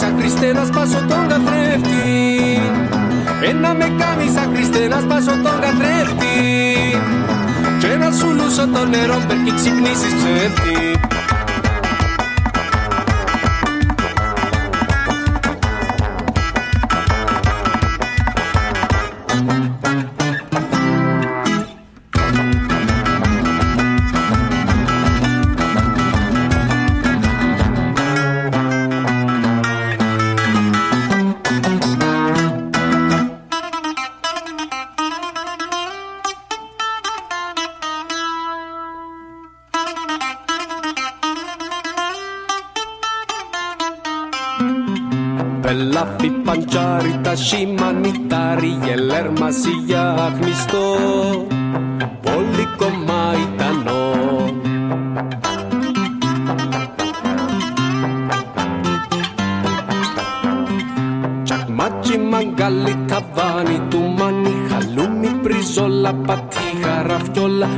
σακριστέ να σπάσω τον καθρέφτη. Ένα με καμίσα σακριστέ να σπάσω τον καθρέφτη. Και να σου λούσω το νερό περ' ξυπνήσεις ψεύτη. Πελάφι, παντζάρι, τα σιμανιτάρι, γελέρ για αχμιστό, πολύ κομμά ήτανό. Τσακμάτσι, μαγκάλι, ταβάνι, τουμάνι, χαλούμι, πριζόλα, πατή, χαραφιόλα,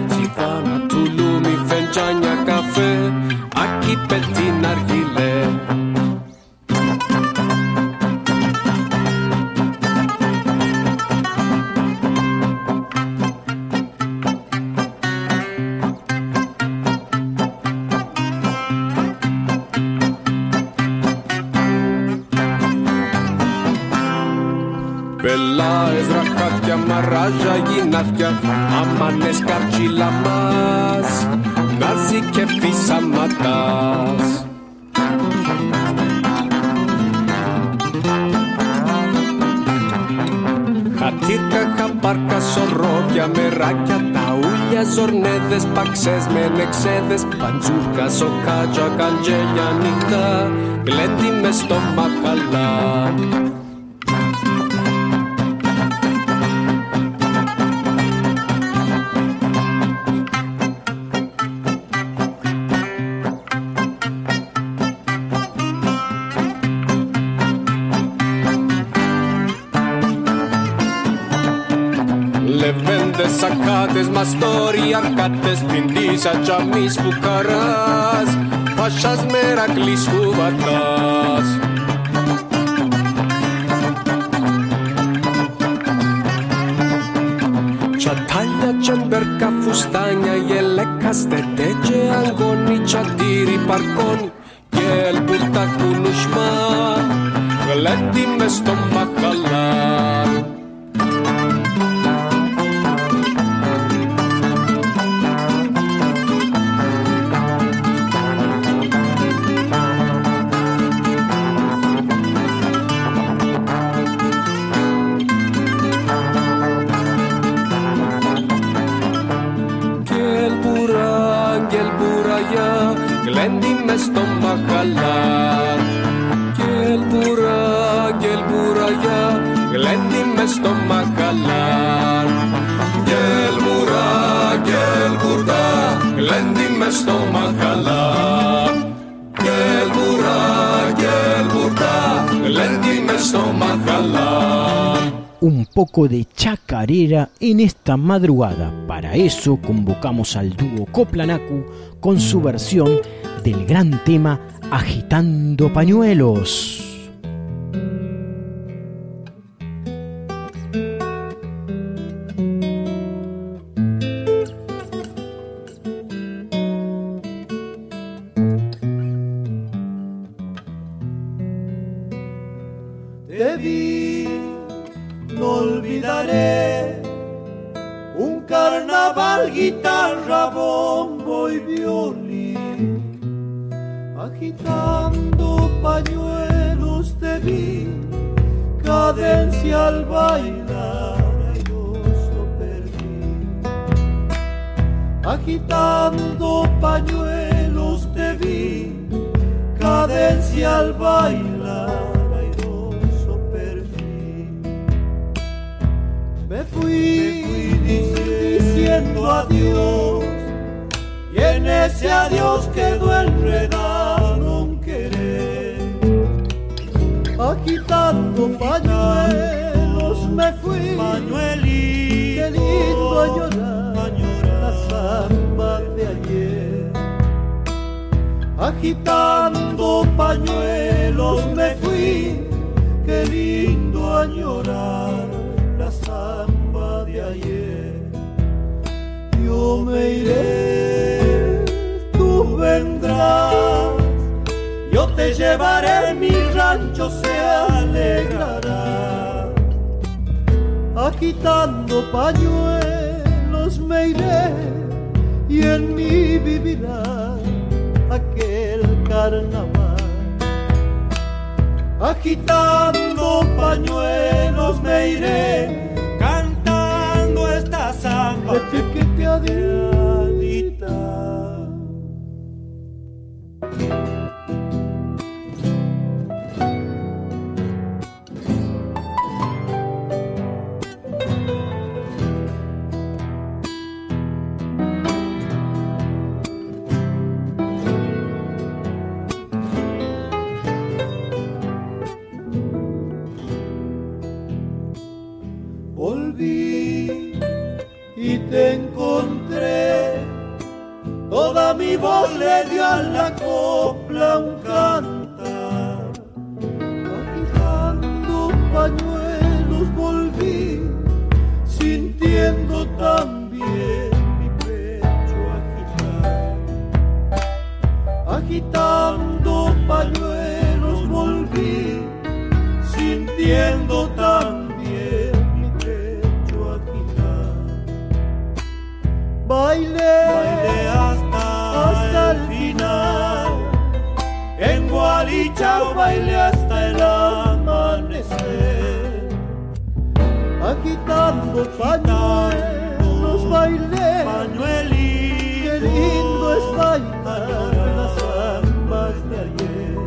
madrugada. Para eso convocamos al dúo Coplanacu con su versión del gran tema Agitando Pañuelos. Al bailar, airoso perfil. Agitando pañuelos te vi, cadencia al bailar, airoso perfil. Me fui, diciendo adiós, y en ese adiós quedó enredado un querer. Agitando pañuelos me fui, pañuelito, qué lindo a llorar, la samba de ayer. agitando pañuelos me fui, qué lindo añorar la samba de ayer. Yo me iré, tú vendrás, yo te llevaré, mi rancho se alegrará. Agitando pañuelos me iré y en mí vivirá aquel carnaval. Agitando pañuelos me iré, cantando esta samba chiquiteadita. Volví voz le dio a la copla un cantar. Agitando pañuelos volví, sintiendo también mi pecho agitar. Agitando Bailé hasta el amanecer. Agitando pañuelos bailé. Qué lindo es bailar las zambas de ayer.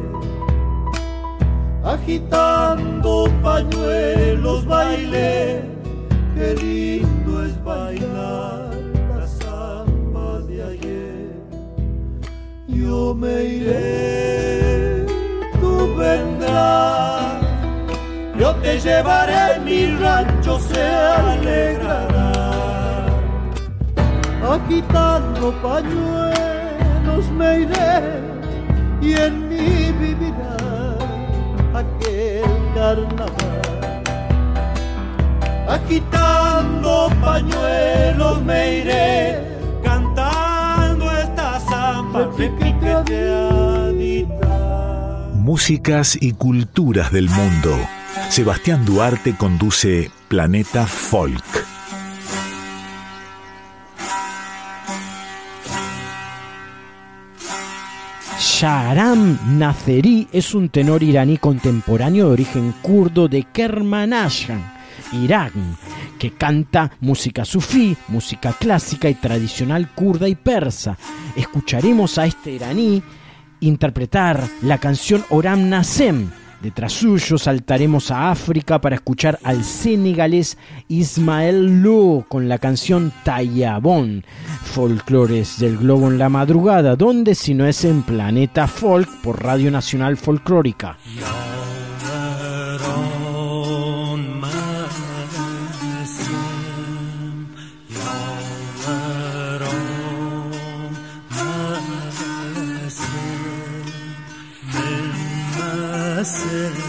Agitando pañuelos bailé. Qué lindo es bailar las zambas de ayer. Yo me iré, tú vendrás. Yo te llevaré, mi rancho se alegrará. Agitando pañuelos me iré y en mí vivirá aquel carnaval. Agitando pañuelos me iré, cantando esta samba chiquiteadita. Músicas y culturas del mundo. Sebastián Duarte conduce Planeta Folk. Shahram Nazeri es un tenor iraní contemporáneo de origen kurdo de Kermanashah, Irán, que canta música sufí, música clásica y tradicional kurda y persa. Escucharemos a este iraní interpretar la canción Oram Nasem. Detrás suyo saltaremos a África para escuchar al senegalés Ismael Lo con la canción Tayabón. Folclores del Globo en la madrugada, donde si no es en Planeta Folk por Radio Nacional Folclórica. sen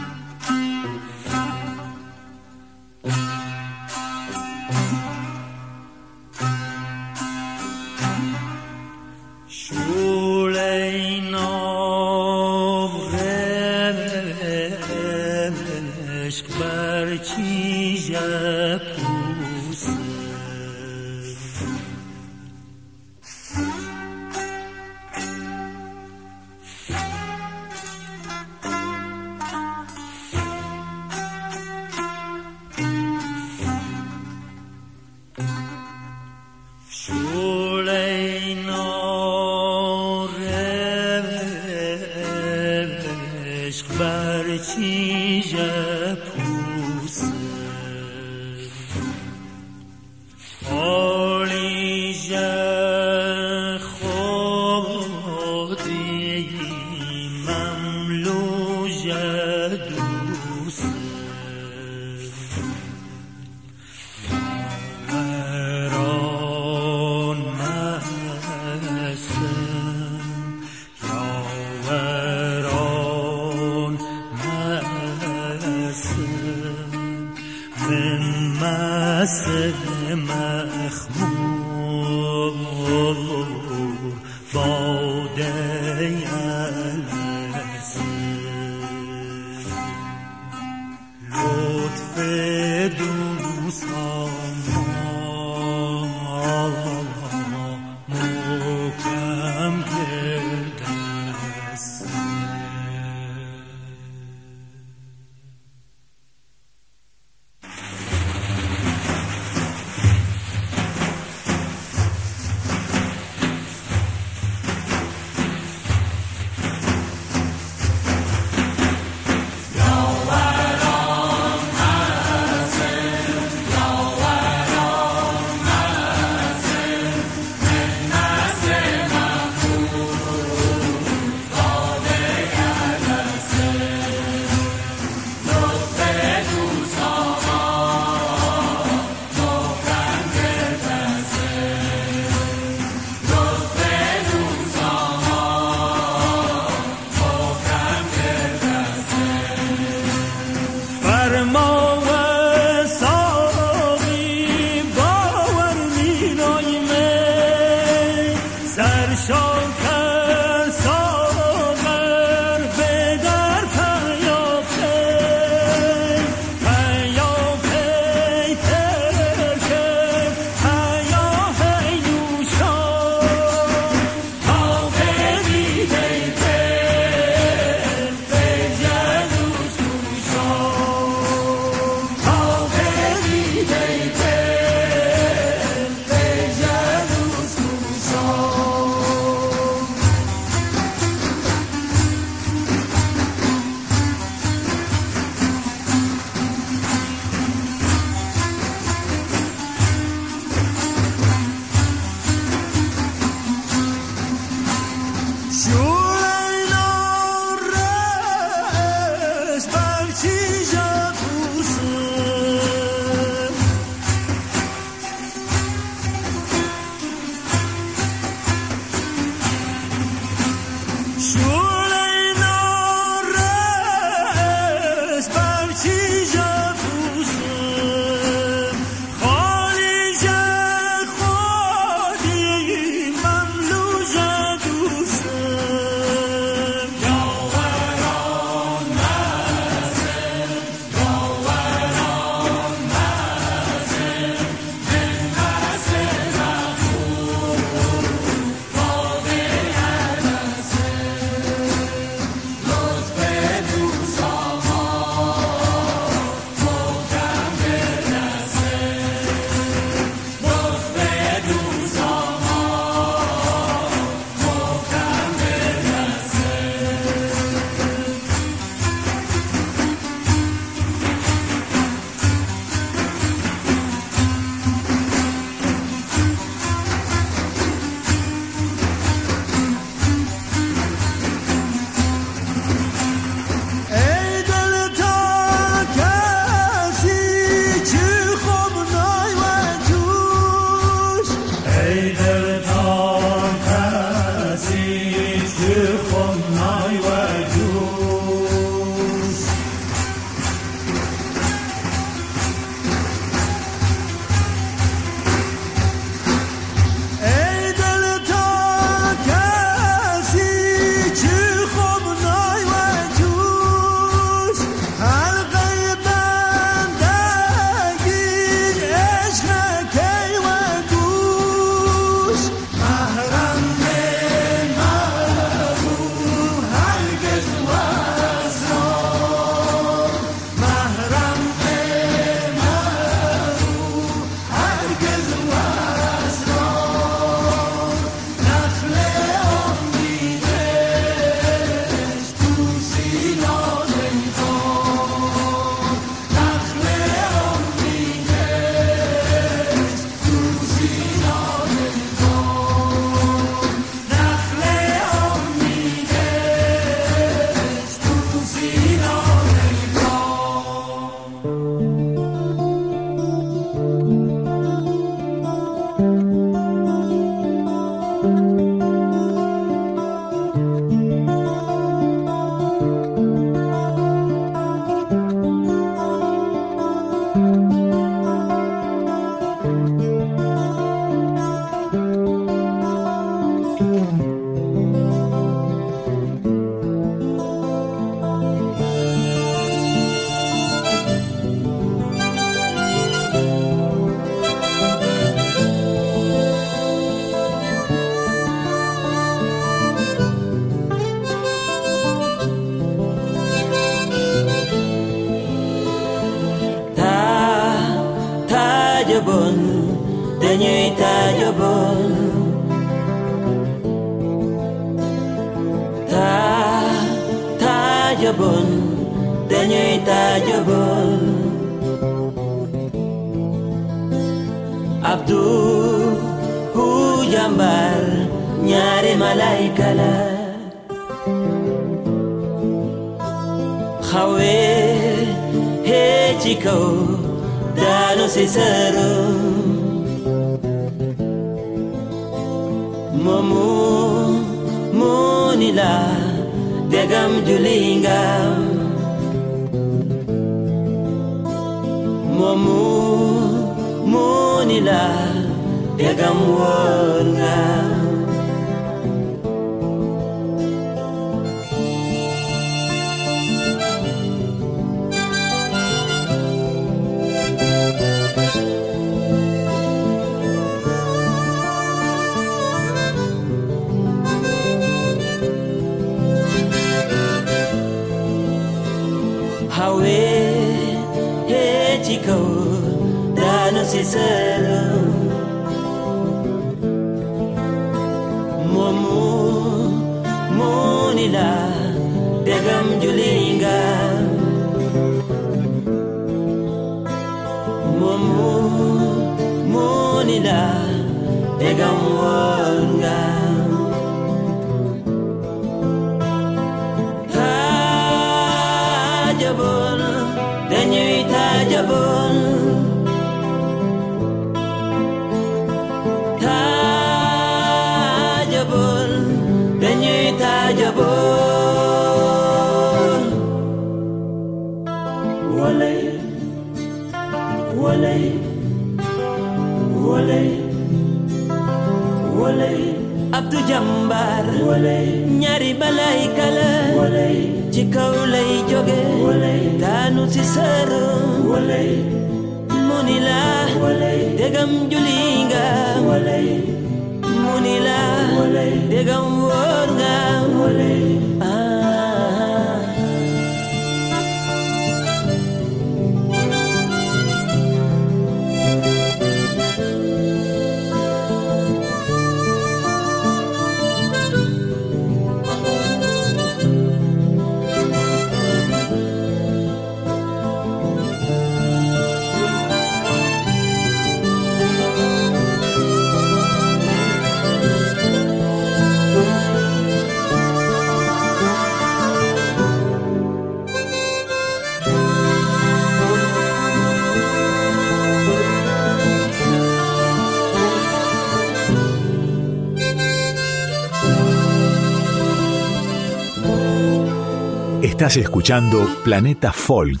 Estás escuchando Planeta Folk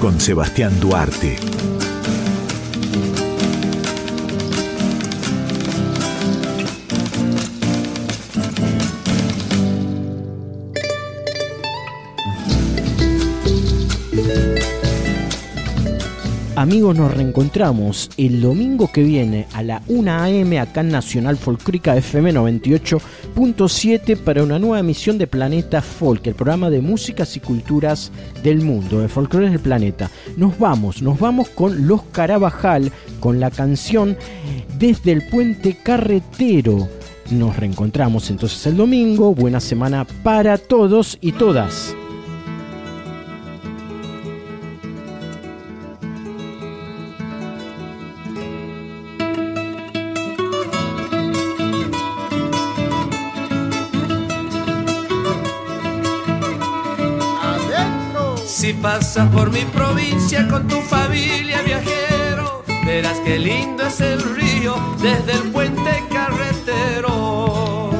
con Sebastián Duarte. Amigos, nos reencontramos el domingo que viene a la 1 am acá en Nacional Folclórica FM 98.7 para una nueva emisión de Planeta Folk, el programa de músicas y culturas del mundo, de folclores del planeta. Nos vamos, nos vamos con Los Carabajal, con la canción Desde el Puente Carretero. Nos reencontramos entonces el domingo. Buena semana para todos y todas. Pasas por mi provincia con tu familia viajero, verás qué lindo es el río desde el puente carretero.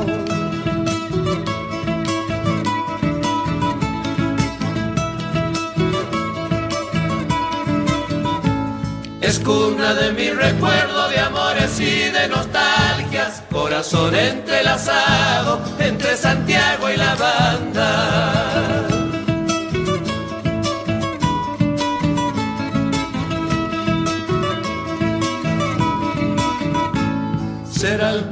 Es cuna de mi recuerdo de amores y de nostalgias, corazón entrelazado entre Santiago y la banda.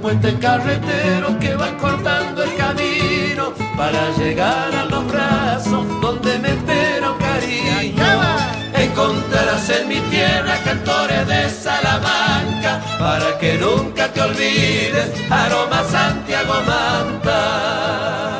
Puente carretero que va cortando el camino para llegar a los brazos donde me espera un cariño. Encontrarás en mi tierra cantores de Salamanca para que nunca te olvides, aroma Santiago Manta.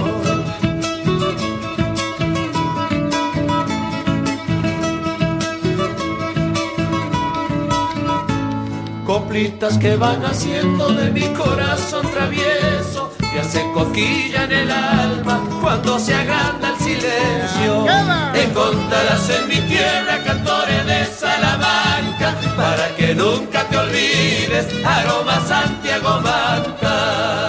Coplitas que van haciendo de mi corazón travieso, que hace cosquilla en el alma cuando se agranda el silencio. Encontrarás en mi tierra cantores de Salamanca, para que nunca te olvides, aroma Santiago Manca.